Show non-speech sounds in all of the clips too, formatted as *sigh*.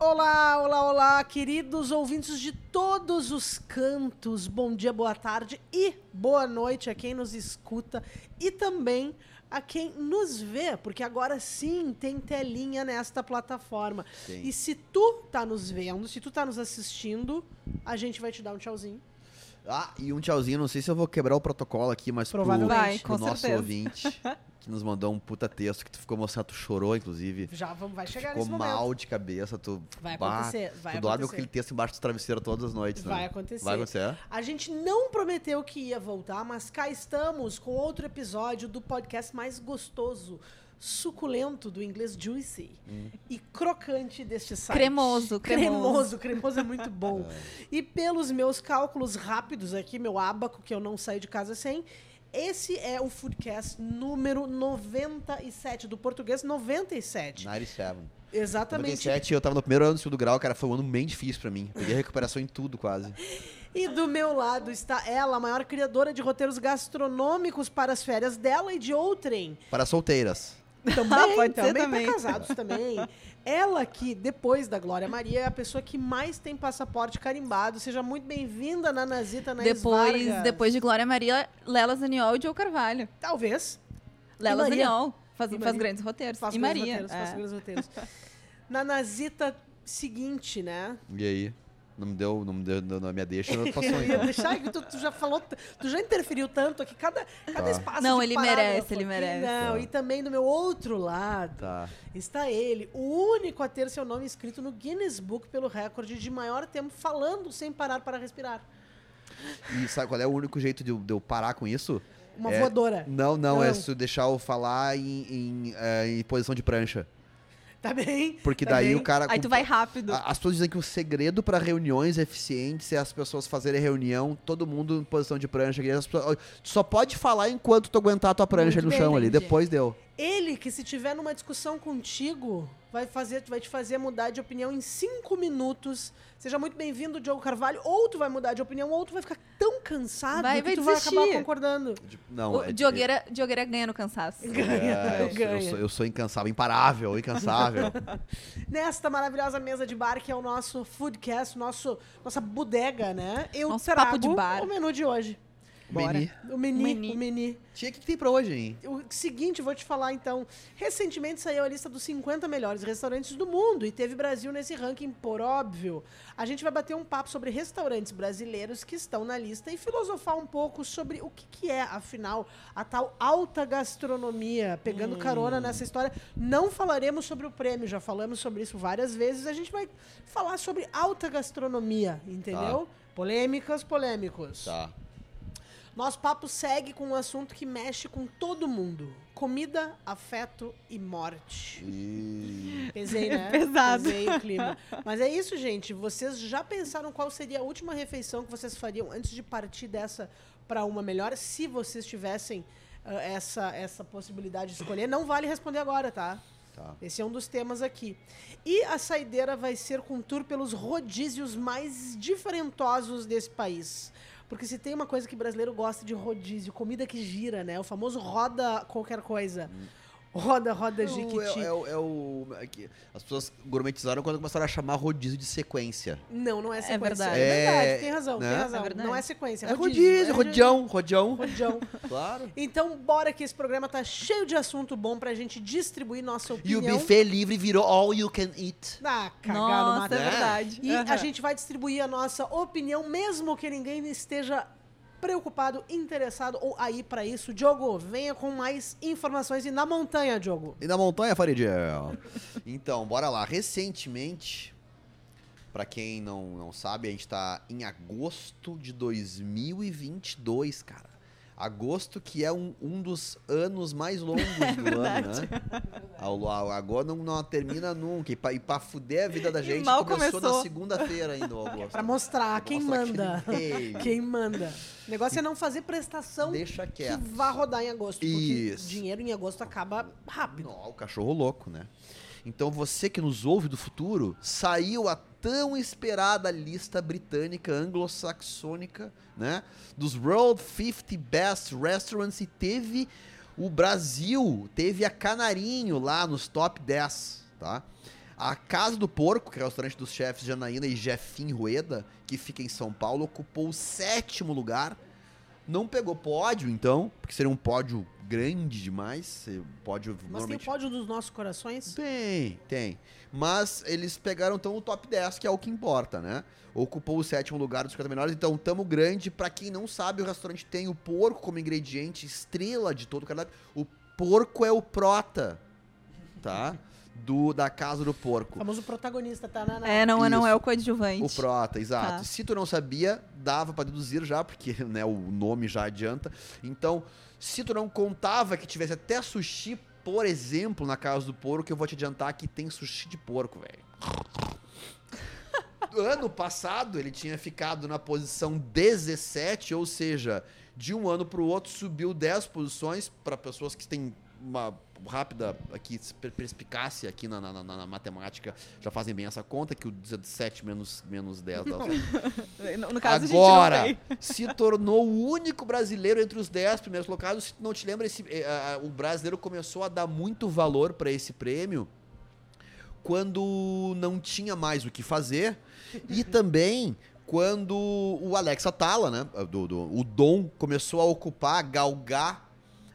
Olá, olá, olá, queridos ouvintes de todos os cantos. Bom dia, boa tarde e boa noite a quem nos escuta e também a quem nos vê, porque agora sim tem telinha nesta plataforma. Sim. E se tu tá nos vendo, se tu tá nos assistindo, a gente vai te dar um tchauzinho. Ah, e um tchauzinho, não sei se eu vou quebrar o protocolo aqui, mas pro, Provavelmente. Vai, pro com nosso certeza. ouvinte, *laughs* que nos mandou um puta texto, que tu ficou mostrando, tu chorou, inclusive. Já vamos, vai chegar Ficou nesse momento. mal de cabeça, tu... Vai bah, acontecer, vai tu dorme com acontecer. aquele texto embaixo do travesseiro todas as noites, né? Vai acontecer. Vai acontecer? A gente não prometeu que ia voltar, mas cá estamos com outro episódio do podcast mais gostoso, suculento do inglês juicy e crocante deste site. Cremoso, *laughs* cremoso. Cremoso, cremoso é muito bom. *laughs* E pelos meus cálculos rápidos aqui, meu ábaco, que eu não saí de casa sem, esse é o Foodcast número 97, do português 97. 97. Exatamente. 97, eu tava no primeiro ano do segundo grau, cara, foi um ano bem difícil pra mim. Peguei recuperação em tudo, quase. E do meu lado está ela, a maior criadora de roteiros gastronômicos para as férias dela e de outrem. Para solteiras. *laughs* Também, Pode ser também, também. para casados também. Ela que, depois da Glória Maria, é a pessoa que mais tem passaporte carimbado. Seja muito bem-vinda, Nanazita Naís Depois, Vargas. depois de Glória Maria, Lela Zaniol e Joe Carvalho. Talvez. Lela. Zaniol faz, faz grandes roteiros. Faça e grandes Maria. roteiros, é. grandes roteiros. Nanazita, seguinte, né? E aí? Não me deu, não me deu não, na minha deixa, passou então. deixar tu, tu já falou, tu já interferiu tanto aqui, cada, cada Tá. espaço Não, ele merece, ele aqui, merece. Não, Tá. e também do meu outro lado Tá. está ele, o único a ter seu nome escrito no Guinness Book pelo recorde de maior tempo falando sem parar para respirar. E sabe qual é o único jeito de eu, de eu parar com isso? Uma É, voadora. Não, não, é Não. se eu deixar eu falar em, em, eh, em posição de prancha. Tá bem? Porque tá daí bem. o cara. Aí tu vai rápido. As pessoas dizem que o segredo para reuniões eficientes é as pessoas fazerem reunião, todo mundo em posição de prancha. pessoas- Tu só pode falar enquanto tu aguentar a tua prancha Muito no bem, chão ali. entendi. Depois deu. Ele que se tiver numa discussão contigo, vai fazer, vai te fazer mudar de opinião em cinco minutos. Seja muito bem-vindo, Diogo Carvalho. Ou tu vai mudar de opinião, ou tu vai ficar tão cansado Vai- que vai tu vai desistir. acabar concordando. Não, O é- Diogueira, Diogueira ganha no cansaço. *laughs* Ganha, é, eu, sou- eu ganha. sou, eu sou incansável, imparável, incansável. *laughs* Nesta maravilhosa mesa de bar, que é o nosso foodcast, nosso, nossa bodega, né? Eu Nosso trago papo de bar. o menu de hoje. Bora. Meni. O Meni. o menu. Tinha que ter pra hoje, hein? O seguinte, vou te falar então. Recentemente saiu a lista dos 50 melhores restaurantes do mundo e teve Brasil nesse ranking, por óbvio. A gente vai bater um papo sobre restaurantes brasileiros que estão na lista e filosofar um pouco sobre o que, que é, afinal, a tal alta gastronomia. Pegando carona nessa história. Não falaremos sobre o prêmio, já falamos sobre isso várias vezes. A gente vai falar sobre alta gastronomia, entendeu? Polêmicas, polêmicos. Tá. Nosso papo segue com um assunto que mexe com todo mundo: comida, afeto e morte. E... Pesei, né? *laughs* Pesado. Pesei o clima. Mas é isso, gente. Vocês já pensaram qual seria a última refeição que vocês fariam antes de partir dessa para uma melhor? Se vocês tivessem ah, essa, essa possibilidade de escolher, não vale responder agora, tá? Tá. Esse é um dos temas aqui. E a saideira vai ser com tour pelos rodízios mais diferentosos desse país. Porque se tem uma coisa que brasileiro gosta de rodízio, comida que gira, né? O famoso roda qualquer coisa. Roda, roda, É o- jiquiti. é, o- é o. é que as pessoas gourmetizaram quando começaram a chamar rodízio de sequência. Não, não é sequência. verdade. É verdade, É, tem razão, né? tem razão. É verdade. não é sequência, é É rodízio. rodízio, é rodião, rodião. Rodião. *laughs* Claro. Então, bora que esse programa tá cheio de assunto bom pra gente distribuir nossa E opinião. o buffet livre virou all you can eat. Ah, cagar no Nossa, é verdade. E a Aham. gente vai distribuir a nossa opinião, mesmo que ninguém esteja preocupado, interessado ou aí pra isso. Diogo, venha com mais informações e na montanha, Diogo. E na montanha, Faridiel? então, bora lá. Recentemente, pra quem não, não sabe, a gente tá em agosto de 2022, cara. Agosto que é um, um dos anos mais longos *laughs* do ano, né? Ao- Agora não, não termina nunca. E pra, e pra fuder a vida da gente, mal começou, na começou. segunda-feira ainda o agosto. Pra mostrar quem Mostrar manda. veio. *laughs* Quem manda. O negócio é não fazer prestação Deixa que vá rodar em agosto. Porque Isso. dinheiro em agosto acaba rápido. Não, o cachorro louco, né? Então você que nos ouve do futuro, saiu a tão esperada lista britânica anglo-saxônica, né? Dos World 50 Best Restaurants e teve o Brasil, teve a Canarinho lá nos top 10, tá? A Casa do Porco, que é o restaurante dos chefes Janaína e Jefim Rueda, que fica em São Paulo, ocupou o sétimo lugar. Não pegou pódio, então, porque seria um pódio grande demais. eh, Pódio Mas tem o normalmente. pódio dos nossos corações. Tem, tem. Mas eles pegaram então o top 10, que é o que importa, né? Ocupou o sétimo lugar dos 50 melhores, então tamo grande. Pra quem não sabe, o restaurante tem o porco como ingrediente estrela de todo o cardápio. O porco é o prota, tá? Do, da casa do O porco. famoso protagonista, tá? Na, na- É, não, não é o coadjuvante. O prota, exato. Tá. Se tu não sabia, dava pra deduzir já, porque *laughs* né, o nome já adianta. Então, se tu não contava que tivesse até sushi, por exemplo, na casa do porco, eu vou te adiantar que tem sushi de porco, velho. *laughs* ano passado ele tinha ficado na posição 17, ou seja, de um ano pro outro subiu 10 posições para pessoas que têm uma rápida aqui per- perspicácia aqui na, na- na- na matemática já fazem bem essa conta que o 17 menos menos 10 dá *laughs* No, no caso, Agora, *laughs* se tornou o único brasileiro entre os 10 primeiros colocados. Se não te lembra, esse, ah, o brasileiro começou a dar muito valor para esse prêmio quando não tinha mais o que fazer e *laughs* também quando o Alex Atala, né, do, do- o Dom, começou a ocupar, galgar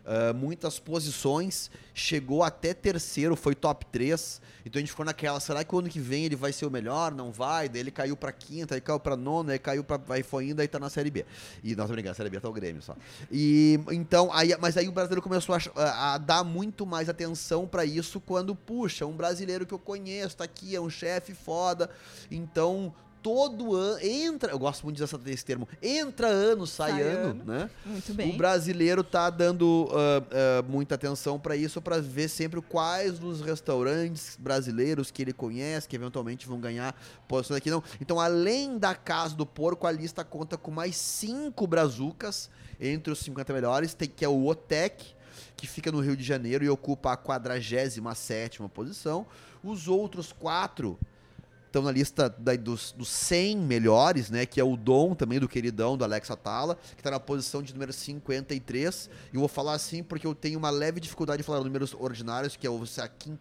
ah, muitas posições, chegou até terceiro, foi top 3. Então a gente ficou naquela, será que o ano que vem ele vai ser o melhor? Não vai? Daí ele caiu pra quinta, aí caiu pra nona, aí caiu pra. Aí foi indo, aí tá na Série B. E, tô brincando, a Série B tá o Grêmio só. E então, aí, mas aí o brasileiro começou a, a- dar muito mais atenção pra isso quando, puxa, um brasileiro que eu conheço, tá aqui, é um chefe foda. Então. Todo ano, entra, eu gosto muito dessa- desse termo, entra ano, sai, Sai ano, ano. né? Muito O bem. brasileiro tá dando ah, ah, muita atenção pra isso, pra ver sempre quais dos restaurantes brasileiros que ele conhece, que eventualmente vão ganhar posições aqui. Não. Então, além da Casa do Porco, a lista conta com mais cinco brazucas entre os 50 melhores, tem, que é o Otec, que fica no Rio de Janeiro e ocupa a 47ª posição. Os outros quatro estão na lista da- dos, dos 100 melhores, né? Que é o Dom, também do queridão, do Alex Atala, que tá na posição de número 53. E eu vou falar assim porque eu tenho uma leve dificuldade de falar números ordinários, que é o a 50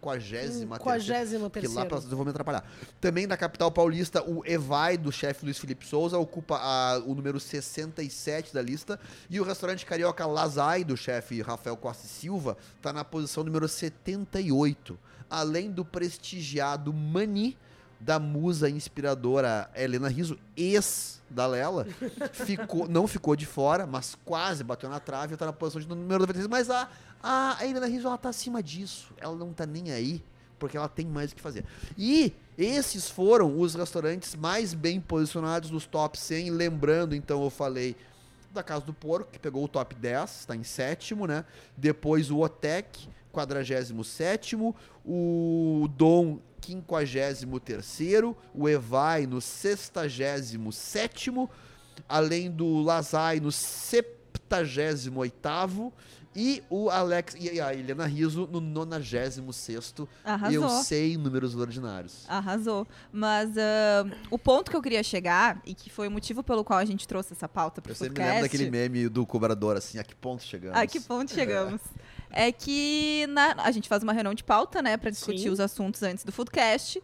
Quadragésimo porque lá pra, eu vou me atrapalhar. Também da capital paulista, o Evai, do chefe Luiz Felipe Souza, ocupa a- o número 67 da lista. E o restaurante carioca Lazai, do chefe Rafael Costa e Silva, tá na posição número 78. Além do prestigiado Mani, da musa inspiradora Helena Riso, ex da Lela, *laughs* ficou, não ficou de fora, mas quase bateu na trave e tá na posição de número 96. Mas a, a Helena Riso, ela tá acima disso. Ela não tá nem aí, porque ela tem mais o que fazer. E esses foram os restaurantes mais bem posicionados nos top 100. Lembrando, então, eu falei da Casa do Porco, que pegou o top 10, está em sétimo, né? Depois o Otec, 47 o Dom, 53 o Evai no 67 além do Lazai no 78 e o Alex e a Helena Riso no 96 Arrasou. Eu sei números ordinários. Arrasou. Mas ah, o ponto que eu queria chegar, e que foi o motivo pelo qual a gente trouxe essa pauta pro Eu sempre me podcast... lembro daquele meme do cobrador, assim, a que ponto chegamos? A que ponto chegamos? É *laughs* que na- a gente faz uma reunião de pauta, né, pra discutir Sim. os assuntos antes do Foodcast.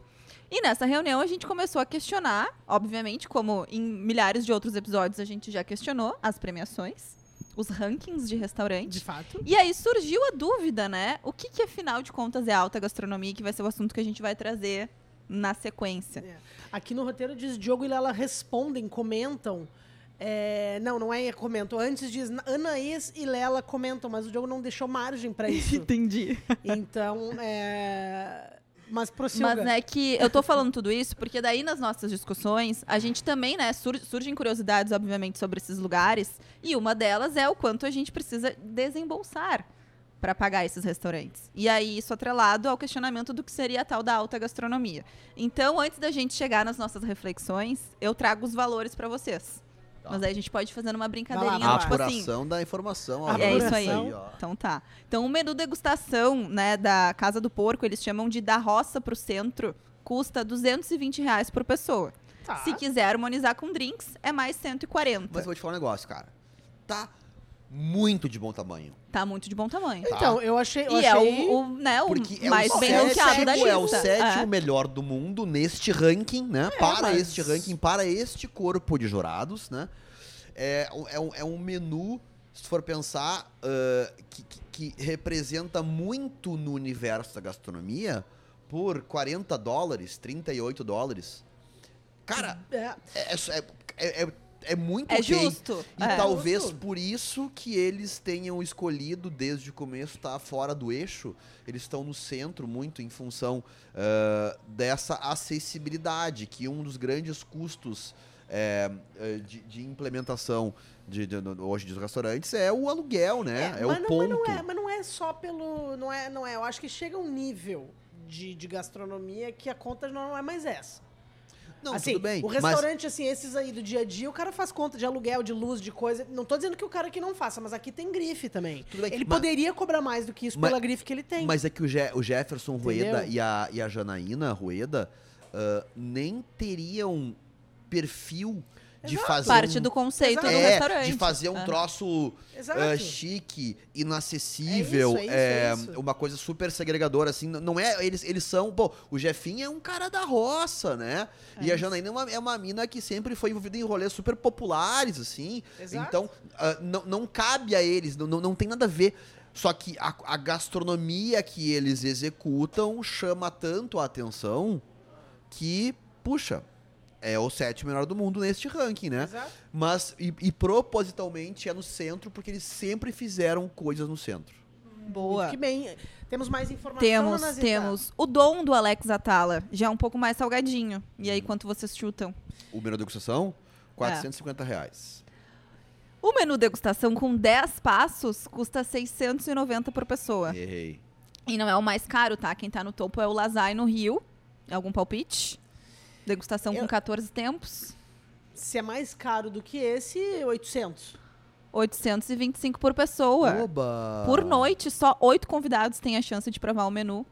E nessa reunião a gente começou a questionar, obviamente, como em milhares de outros episódios a gente já questionou as premiações, os rankings de De restaurante. fato. E aí surgiu a dúvida, né? O que, que afinal de contas é alta gastronomia, que vai ser o assunto que a gente vai trazer na sequência. Aqui no roteiro diz Diogo e Lela respondem, comentam. É, não, não é comentam. Antes diz Anaís e Lela comentam, mas o Diogo não deixou margem pra *laughs* isso. Entendi. então, é... Mas prossiga. Mas é que eu tô falando tudo isso porque daí nas nossas discussões, a gente também, né, sur- surgem curiosidades, obviamente, sobre esses lugares. E uma delas é o quanto a gente precisa desembolsar para pagar esses restaurantes. E aí, isso atrelado ao questionamento do que seria a tal da alta gastronomia. Então, antes da gente chegar nas nossas reflexões, eu trago os valores para vocês. Tá. Mas aí a gente pode fazer uma brincadeirinha, lá, A vai tipo assim. da informação. ó. É isso aí. Ó. Então tá. Então o menu degustação, né, da Casa do Porco, eles chamam de da roça pro centro, custa 220 reais por pessoa. Tá. Se quiser harmonizar com drinks, é mais 140. Mas eu vou te falar um negócio, cara. Tá muito de bom tamanho. Tá muito de bom tamanho. Tá. Então, eu achei. Eu E é achei... o, o, né, o Porque é mais o bem ranqueado da lista. é o sétimo É. melhor do mundo neste ranking, né? para mas- este ranking, para este corpo de jurados, né? É, um- é, um, é um menu, se for pensar, ah, que, que- que representa muito no universo da gastronomia por 40 dólares, 38 dólares. Cara, É, é, é, é, é- é muito É justo. E é. talvez Justo. por isso que eles tenham escolhido desde o começo estar fora do eixo. Eles estão no centro muito em função ah, dessa acessibilidade, que um dos grandes custos eh, de, de implementação de, de- hoje dos restaurantes é o aluguel, né? É, mas, o não, ponto. mas não é, mas não é só pelo. Não é, não é. Eu acho que chega um nível de, de gastronomia que a conta não é mais essa. Não, assim, tudo bem. O mas- restaurante, assim, esses aí do dia a dia, o cara faz conta de aluguel, de luz, de coisa. Não tô dizendo que o cara aqui não faça, mas aqui tem grife também. Tudo bem, Ele mas- poderia cobrar mais do que isso mas- pela grife que ele tem. Mas é que o, Je- o Jefferson Rueda e a, e a Janaína Rueda ah, nem teriam perfil de fazer Parte um, do conceito do é, restaurante. de fazer um É. troço ah, chique, inacessível, É isso, é isso, é, é isso. uma coisa super segregadora, assim, não é, eles, eles são, pô, o Jefinho é um cara da roça, né, É e a isso. Janaína é uma, é uma mina que sempre foi envolvida em rolês super populares, assim, Exato. então ah, não, não cabe a eles, não, não, não tem nada a ver, só que a, a gastronomia que eles executam chama tanto a atenção que, puxa, é o sétimo melhor do mundo neste ranking, né? Exato. Mas, e, e propositalmente é no centro, porque eles sempre fizeram coisas no centro. Boa. Que bem. Temos mais informação, Temos, Nazita? temos. O dom do Alex Atala já é um pouco mais salgadinho. E aí, quanto vocês chutam? O menu degustação, É. 450 reais. O menu degustação com 10 passos custa 690 por pessoa. Errei. E não é o mais caro, tá? Quem tá no topo é o Lazai no Rio. Algum palpite? Degustação Eu- com 14 tempos. Se é mais caro do que esse, 800. 825 por pessoa. Oba! Por noite, só oito convidados têm a chance de provar o menu,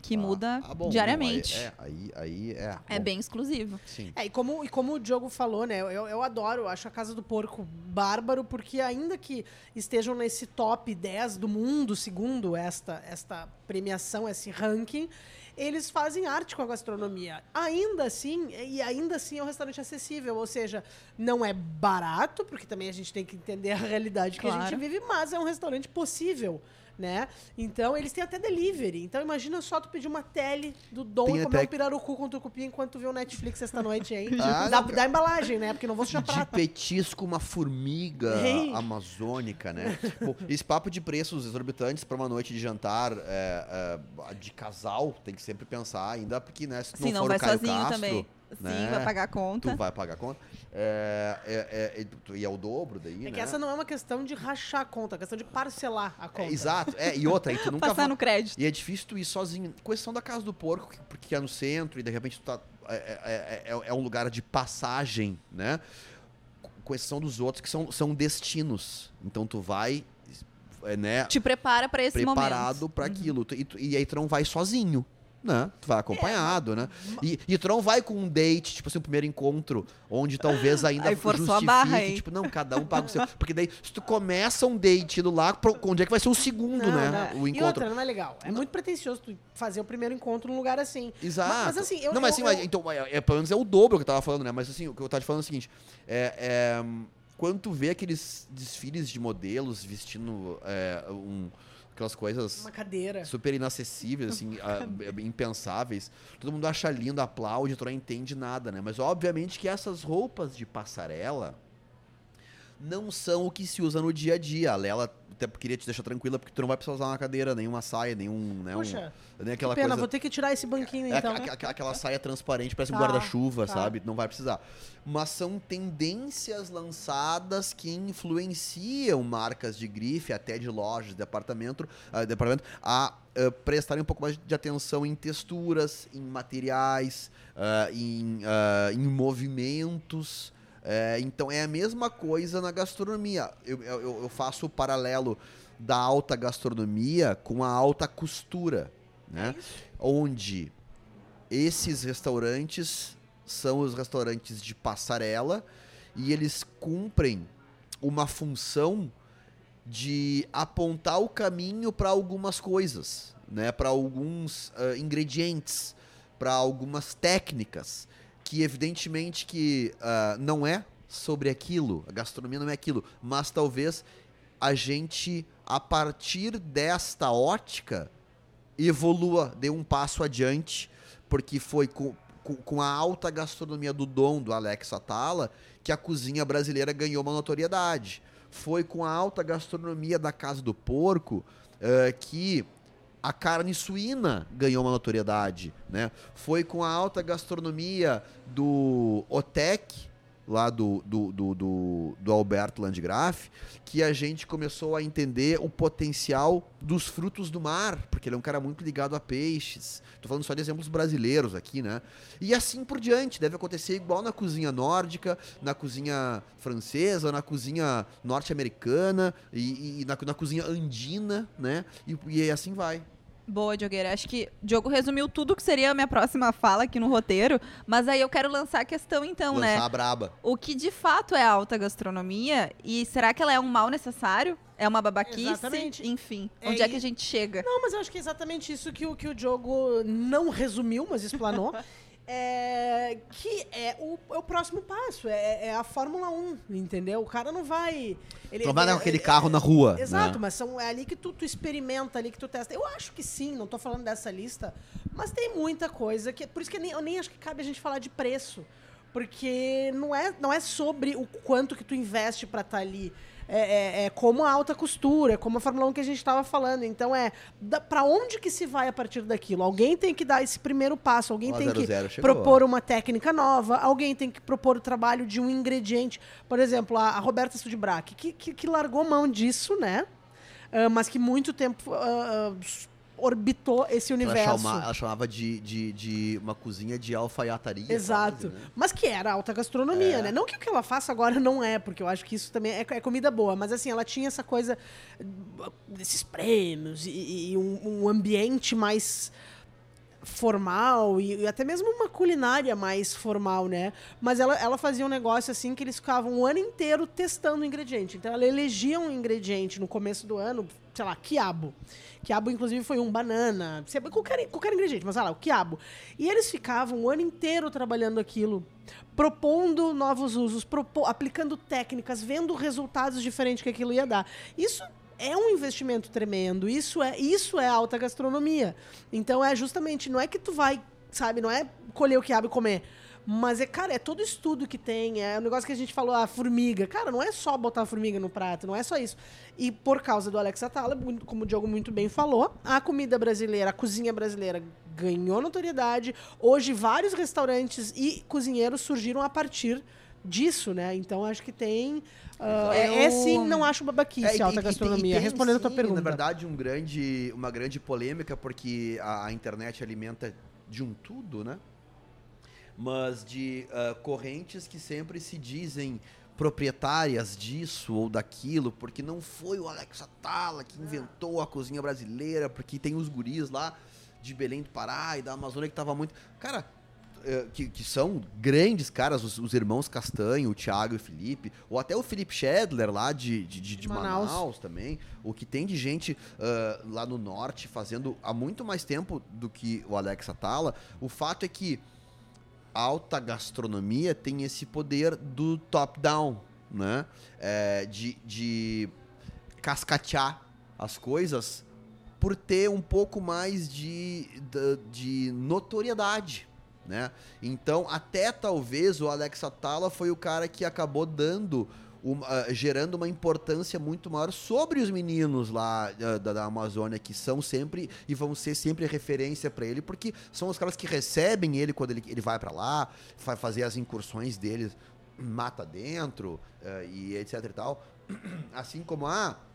que Ah, muda ah, bom, diariamente. Aí, é, aí, aí é. É bom, bem exclusivo. Sim. É, e como, e como o Diogo falou, né? Eu, eu adoro, eu acho a Casa do Porco bárbaro, porque ainda que estejam nesse top 10 do mundo, segundo esta, esta premiação, esse ranking, eles fazem arte com a gastronomia. Ainda assim, e ainda assim é um restaurante acessível, ou seja, não é barato, porque também a gente tem que entender a realidade que a Claro. gente vive, mas é um restaurante possível. Né? Então, eles têm até delivery. Então, imagina só tu pedir uma tele do Dom Tem e comer até- um pirarucu com tucupi enquanto tu vê o Netflix esta noite, hein? *laughs* Ah, da, da embalagem, né? Porque não vou sujar De petisco, uma formiga amazônica, né? Bom, esse papo de preços exorbitantes para uma noite de jantar é, é, de casal, tem que sempre pensar, ainda porque, né, se tu Sim, não, não for vai o Caio sozinho Castro, também. Sim, né, vai pagar a tu conta. vai pagar a conta. É, é, é, e- é o dobro daí, É né? que essa não é uma questão de rachar a conta, é uma questão de parcelar a conta. exato, é, e outra, aí tu *laughs* nunca Passar vai- no crédito. E é difícil tu ir sozinho. Questão da casa do porco, que- porque é no centro e de repente tu tá. É, é- é- é um lugar de passagem, né? Questão dos outros que são, são destinos. Então tu vai, né? Te prepara pra esse preparado momento. pra aquilo. Tu- E, tu- e aí tu não vai sozinho. Né? Tu vai acompanhado, né? E, e tu não vai com um date, tipo assim, um primeiro encontro, onde talvez ainda Aí forçou a barra, hein? tipo, não, cada um paga o seu. Porque daí, se tu começa um date indo lá, onde é que vai ser o segundo, Não, né? não. O E encontro. outra, não é legal. É muito pretensioso tu fazer o primeiro encontro num lugar assim. Exato. Mas, mas assim, eu. não, mas eu- assim, mas, eu- então, é, é, pelo menos é o dobro que eu tava falando, né? Mas assim, o que eu tava te falando é o seguinte: é, é, quando tu vê aqueles desfiles de modelos vestindo é, um- aquelas coisas Uma cadeira. super inacessíveis, assim, impensáveis, todo mundo acha lindo, aplaude, tu não entende nada, né? Mas obviamente que essas roupas de passarela não são o que se usa no dia a dia. A Lela até queria te deixar tranquila porque tu não vai precisar usar uma cadeira, nem uma saia, nenhum, né, um, Puxa, nem aquela pena, coisa vou ter que tirar esse banquinho é então. aquela saia transparente, parece um Tá, guarda-chuva, tá. sabe? Não vai precisar. Mas são tendências lançadas que influenciam marcas de grife, até de lojas, de departamento, ah, departamento a ah, prestarem um pouco mais de atenção em texturas, em materiais, ah, em, em movimentos. É, então é a mesma coisa na gastronomia. Eu, eu- eu faço o paralelo da alta gastronomia com a alta costura, né? Onde esses restaurantes são os restaurantes de passarela e eles cumprem uma função de apontar o caminho para algumas coisas, né? Para alguns uh, ingredientes, para algumas técnicas que evidentemente que uh, não é sobre aquilo, a gastronomia não é aquilo, mas talvez a gente a partir desta ótica evolua, dê um passo adiante, porque foi com, com, com a alta gastronomia do dom do Alex Atala que a cozinha brasileira ganhou uma notoriedade. Foi com a alta gastronomia da Casa do Porco uh, que a carne suína ganhou uma notoriedade, né? Foi com a alta gastronomia do Otec lá do, do, do, do, do Alberto Landgraf, que a gente começou a entender o potencial dos frutos do mar, porque ele é um cara muito ligado a peixes. Tô falando só de exemplos brasileiros aqui, né? E assim por diante, deve acontecer igual na cozinha nórdica, na cozinha francesa, na cozinha norte-americana e, e na, na, cozinha andina, né? E, e assim vai. Boa, Diogueira. Acho que o Diogo resumiu tudo que seria a minha próxima fala aqui no roteiro, mas aí eu quero lançar a questão então, lançar né? Lançar a braba. O que de fato é alta gastronomia e será que ela é um mal necessário? É uma babaquice? Exatamente. Enfim, é, onde é que a gente chega? Não, mas eu acho que é exatamente isso que o, que o Diogo não resumiu, mas explanou. *laughs* É, que é o, é o próximo passo, é, é, a Fórmula 1, entendeu? O cara não vai. Ele, não vai dar aquele carro na rua. Exato, né? mas são, é ali que tu, tu, experimenta, ali que tu testa. Eu acho que sim, não tô falando dessa lista, mas tem muita coisa que. Por isso que eu nem, eu nem acho que cabe a gente falar de preço. Porque não é, não é sobre o quanto que tu investe para estar tá ali é, é, é, como a alta costura, como a Fórmula 1 que a gente estava falando. Então é para onde que se vai a partir daquilo? Alguém tem que dar esse primeiro passo, alguém tem que propor uma técnica nova, alguém tem que propor o trabalho de um ingrediente. Por exemplo, a, a Roberta Sudbrack, que, que, que largou mão disso, né? Uh, mas que muito tempo uh, orbitou esse universo. Ela, chama, ela chamava de, de, de, uma cozinha de alfaiataria. Exato. Quase, né? Mas que era alta gastronomia, é. né? Não que o que ela faça agora não é, porque eu acho que isso também é, é comida boa, mas assim, ela tinha essa coisa desses prêmios e, e um, um ambiente mais formal e, e, até mesmo uma culinária mais formal, né? Mas ela, ela fazia um negócio assim que eles ficavam um ano inteiro testando o ingrediente. Então ela elegia um ingrediente no começo do ano, sei lá, quiabo. Quiabo, inclusive, foi um banana, qualquer, qualquer ingrediente, mas olha lá, o quiabo. E eles ficavam o ano inteiro trabalhando aquilo, propondo novos usos, propo, aplicando técnicas, vendo resultados diferentes que aquilo ia dar. Isso é um investimento tremendo. Isso é, isso é alta gastronomia. Então é justamente, não é que tu vai, sabe, não é colher o quiabo e comer. Mas é, cara, é todo estudo que tem. É o um negócio que a gente falou, a formiga. Cara, não é só botar a formiga no prato, não é só isso. E por causa do Alex Atala, como o Diogo muito bem falou, a comida brasileira, a cozinha brasileira ganhou notoriedade. Hoje, vários restaurantes e cozinheiros surgiram a partir disso, né? Então acho que tem. Uh, é, é, sim, não acho babaquice é, alta gastronomia. E tem, Respondendo sim, a tua pergunta. Na verdade, um grande, uma grande polêmica, porque a, a internet alimenta de um tudo, né? Mas de uh, correntes que sempre se dizem proprietárias disso ou daquilo, porque não foi o Alex Atala que inventou a cozinha brasileira, porque tem os guris lá de Belém do Pará e da Amazônia que tava muito. Cara, que, que, são grandes caras, os, os, irmãos Castanho, o Thiago e o Felipe, ou até o Felipe Schedler lá de, de, de, de Manaus. Manaus. também, o que tem de gente uh, lá no norte fazendo há muito mais tempo do que o Alex Atala. O fato é que a alta gastronomia tem esse poder do top-down, né? É, de, de cascatear as coisas por ter um pouco mais de, de, de notoriedade né? Então, até talvez o Alex Atala foi o cara que acabou dando uma, uh, gerando uma importância muito maior sobre os meninos lá uh, da, da, Amazônia, que são sempre e vão ser sempre referência para ele, porque são os caras que recebem ele quando ele, ele vai para lá, vai fazer as incursões dele, mata dentro uh, e etc e tal. *clears throat* Assim como a. Ah,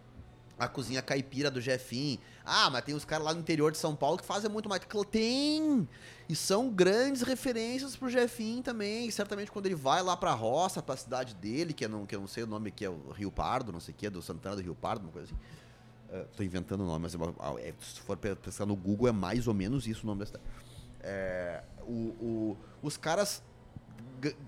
a cozinha caipira do Jefim. Ah, mas tem os caras lá no interior de São Paulo que fazem muito mais. Tem! E são grandes referências pro Jefim também. Certamente quando ele vai lá pra roça, pra cidade dele, que eu não, que eu não sei o nome aqui, é o Rio Pardo, não sei o que, é do Santana do Rio Pardo, uma coisa assim. Uh, tô inventando o nome, mas é, é, se for pensar no Google, é mais ou menos isso o nome da cidade. É, o, o, os caras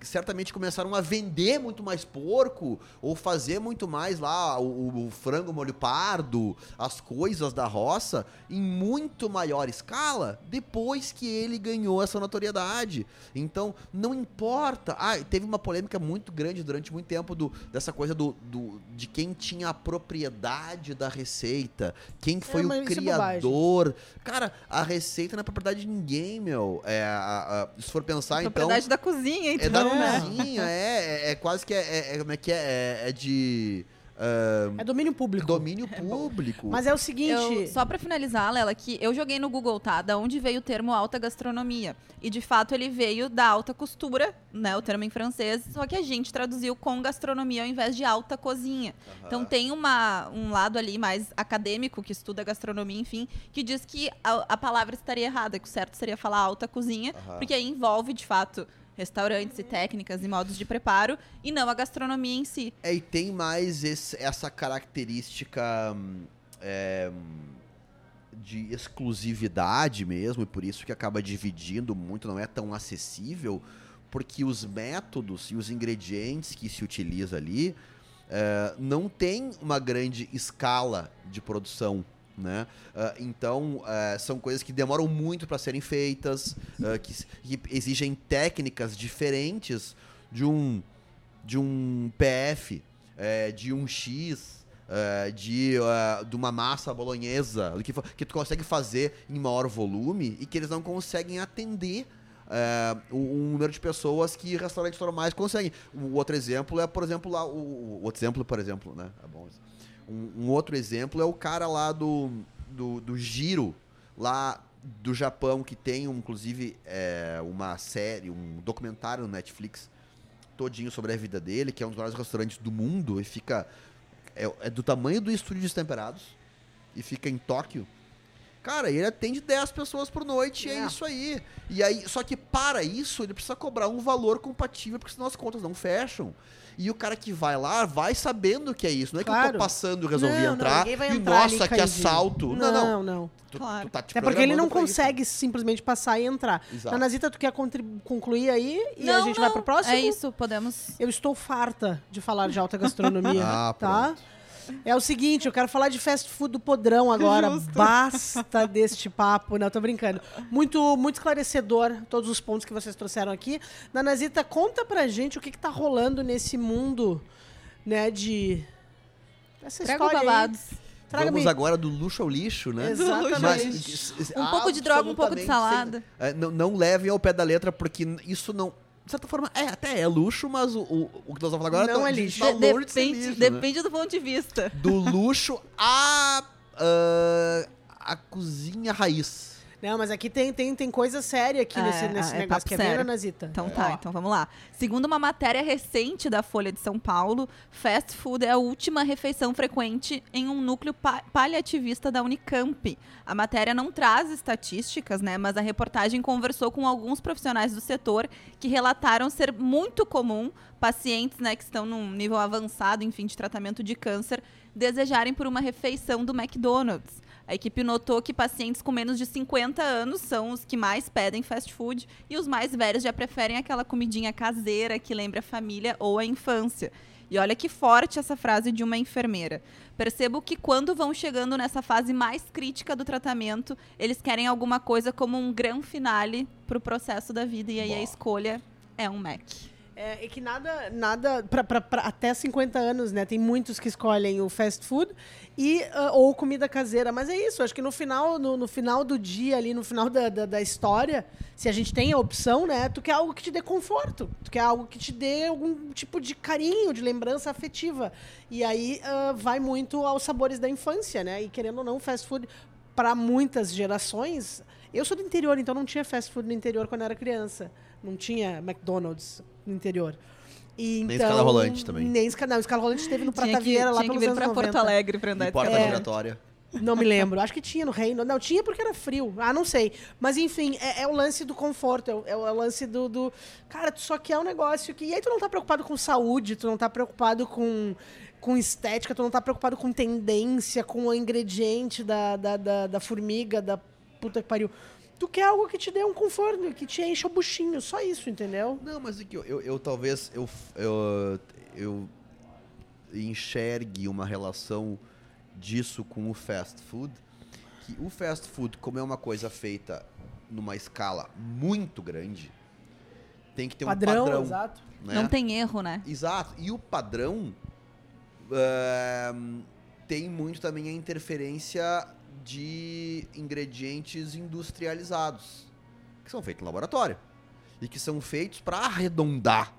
certamente começaram a vender muito mais porco ou fazer muito mais lá o, o frango molho pardo, as coisas da roça em muito maior escala depois que ele ganhou essa notoriedade. Então, não importa. Ah, teve uma polêmica muito grande durante muito tempo do, dessa coisa do, do- de quem tinha a propriedade da receita, quem foi o mas isso é criador. Cara, a receita não é propriedade de ninguém, meu. É, a- a- se for pensar, então. Propriedade da cozinha, então, É da né? cozinha, é, é, é quase que é, é- é- como é que é? É, é de É domínio público. domínio público. Mas é o seguinte. Eu- só pra finalizar, Lela, que eu joguei no Google, tá? Da onde veio o termo alta gastronomia. E de fato ele veio da alta costura, né? O termo em francês, só que a gente traduziu com gastronomia ao invés de alta cozinha. Então tem uma, um lado ali mais acadêmico que estuda gastronomia, enfim, que diz que a, a palavra estaria errada, que o certo seria falar alta cozinha, porque aí envolve, de fato, restaurantes e técnicas e modos de preparo, e não a gastronomia em si. É, e tem mais esse- essa característica hum, é, hum, de exclusividade mesmo, e por isso que acaba dividindo muito, não é tão acessível, porque os métodos e os ingredientes que se utiliza ali é, não tem uma grande escala de produção. Né? Ah, então, eh, são coisas que demoram muito para serem feitas, ah, que, que exigem técnicas diferentes de um, de um PF, eh, de um X, eh, de, ah, de uma massa bolonhesa, que, que tu consegue fazer em maior volume e que eles não conseguem atender um um número de pessoas que restaurantes normais conseguem. O outro exemplo é, por exemplo, lá. O, o outro exemplo, por exemplo, né? É bom isso. Um, um outro exemplo é o cara lá do, do, do Giro, lá do Japão, que tem, inclusive, é, uma série, um documentário no Netflix todinho sobre a vida dele, que é um dos maiores restaurantes do mundo, e fica. É, é do tamanho do estúdio de temperados, e fica em Tóquio. Cara, ele atende 10 pessoas por noite e é É. isso aí. E aí, só que para isso, ele precisa cobrar um valor compatível, porque senão as contas não fecham. E o cara que vai lá, vai sabendo que é isso. Não é que eu Claro. tô passando e resolvi Não, não, entrar. vai e entrar ali nossa, que assalto. Não, não. Não, não. Tu, Claro. tu tá Até porque ele não pra isso. consegue simplesmente passar e entrar. Exato. Tu quer concluir aí e não, a gente vai não, pro próximo? É isso, podemos... Eu estou farta de falar de alta gastronomia, *laughs* Ah, tá? É o seguinte, eu quero falar de fast food do podrão agora. Basta deste papo. Não, tô brincando. Muito, muito esclarecedor todos os pontos que vocês trouxeram aqui. Nanazita, conta pra gente o que, que tá rolando nesse mundo, né, de... Essa Traga história babados. Vamos agora do luxo ao lixo, né? Exatamente. Um pouco de droga, um pouco de salada. sem- é, não, não levem ao pé da letra, porque isso não. De certa forma, é, até é luxo, mas o, o, o que nós vamos falar agora Não é a gente lixo. tá De- longe de ser depende, lixo, né? depende do ponto de vista. Do luxo à ah, a cozinha raiz. Não, mas aqui tem, tem, tem coisa séria aqui É, nesse, nesse é negócio. papo Quer ver, sério. Nanazita? Então tá, então vamos lá. Segundo uma matéria recente da Folha de São Paulo, fast food é a última refeição frequente em um núcleo pa- paliativista da Unicamp. A matéria não traz estatísticas, né, mas a reportagem conversou com alguns profissionais do setor que relataram ser muito comum pacientes, né, que estão num nível avançado, enfim, de tratamento de câncer, desejarem por uma refeição do McDonald's. A equipe notou que pacientes com menos de 50 anos são os que mais pedem fast food e os mais velhos já preferem aquela comidinha caseira que lembra a família ou a infância. E olha que forte essa frase de uma enfermeira. Percebo que quando vão chegando nessa fase mais crítica do tratamento, eles querem alguma coisa como um grande finale para o processo da vida e aí a Bom. escolha é um Mac. É, que nada, nada pra, pra- pra até 50 anos, né? Tem muitos que escolhem o fast food e, ah, ou comida caseira. Mas é isso, acho que no final, no, no final do dia, ali, no final da, da, da história, se a gente tem a opção, né? Tu quer algo que te dê conforto. Tu quer algo que te dê algum tipo de carinho, de lembrança afetiva. E aí ah, vai muito aos sabores da infância, né? E querendo ou não, fast food para muitas gerações. Eu sou do interior, então não tinha fast food no interior quando eu era criança. Não tinha McDonald's no interior. E, Nem então, escala rolante também. Nem escala, não, escala rolante teve no Prata Tinha que, Vieira lá tinha que pelos vir anos para 90. Porto Alegre para andar E de porta giratória. Não me lembro. Acho que tinha no Reino. Não, tinha porque era frio. Ah, não sei. Mas enfim, é, é o lance do conforto. É o, é o lance do, do- Cara, tu só quer um negócio que. E aí tu não tá preocupado com saúde, tu não tá preocupado com, com estética, tu não tá preocupado com tendência, com o ingrediente da, da, da, da formiga, da puta que pariu. Tu quer algo que te dê um conforto, que te encha o buchinho, só isso, entendeu? Não, mas é que eu, eu, eu talvez eu, eu, eu enxergue uma relação disso com o fast food, que o fast food, como é uma coisa feita numa escala muito grande, tem que ter padrão, um padrão. exato. né? Não tem erro, né? Exato. E o padrão eh, tem muito também a interferência de ingredientes industrializados, que são feitos em laboratório e que são feitos para arredondar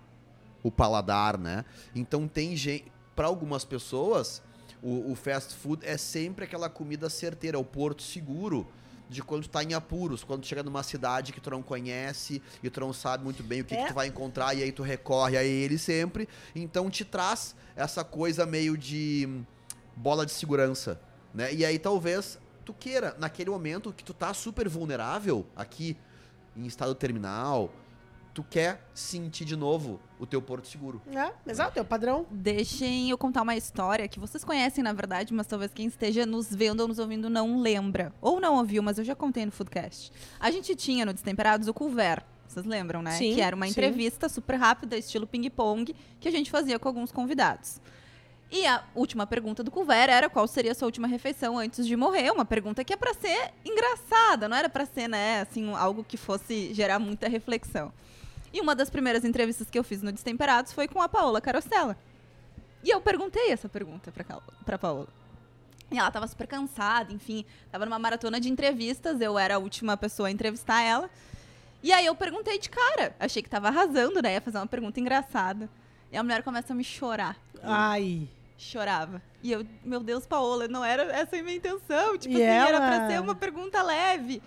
o paladar, né? Então tem gente, para algumas pessoas, o, o fast food é sempre aquela comida certeira, é o porto seguro de quando tu tá em apuros, quando tu chega numa cidade que tu não conhece e tu não sabe muito bem o que, É. que tu vai encontrar e aí tu recorre a ele sempre. Então te traz essa coisa meio de bola de segurança, né? E aí talvez tu queira, naquele momento que tu tá super vulnerável aqui em estado terminal, tu quer sentir de novo o teu porto seguro. É, exato, é o padrão. Deixem eu contar uma história que vocês conhecem, na verdade, mas talvez quem esteja nos vendo ou nos ouvindo não lembra. Ou não ouviu, mas eu já contei no Foodcast. A gente tinha no Destemperados o Culver. Vocês lembram, né? Sim, que era uma sim. entrevista super rápida, estilo ping-pong, que a gente fazia com alguns convidados. E a última pergunta do Culver era qual seria a sua última refeição antes de morrer. Uma pergunta que é pra ser engraçada, não era pra ser, né, assim, algo que fosse gerar muita reflexão. E uma das primeiras entrevistas que eu fiz no Destemperados foi com a Paola Carosella. E eu perguntei essa pergunta pra Paola. E ela tava super cansada, enfim, tava numa maratona de entrevistas, eu era a última pessoa a entrevistar ela. E aí eu perguntei de cara, achei que tava arrasando, né? Ia fazer uma pergunta engraçada. E a mulher começa a me chorar. Ai. Chorava. E eu, meu Deus, Paola, não era essa a minha intenção. Tipo E assim, era ela? pra ser uma pergunta leve.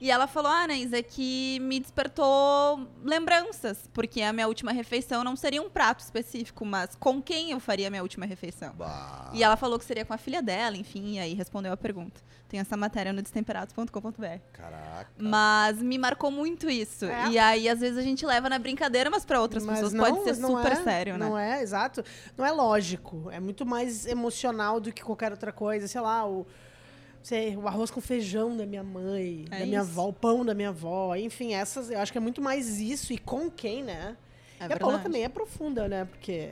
E ela falou, ah, Anaís, é que me despertou lembranças, porque a minha última refeição não seria um prato específico, mas com quem eu faria a minha última refeição? Bah. E ela falou que seria com a filha dela, enfim, e aí respondeu a pergunta. Tem essa matéria no destemperados.com.br. Caraca. Mas me marcou muito isso. É. E aí, às vezes, a gente leva na brincadeira, mas pra outras Mas pessoas não, pode ser super é, sério, né? Não é, exato. Não é lógico. É muito mais emocional do que qualquer outra coisa. Sei lá, o, sei, o arroz com feijão da minha mãe, É da minha isso. avó, o pão da minha avó. Enfim, essas, eu acho que é muito mais isso. E com quem, né? É e a Paula verdade. também é profunda, né? Porque.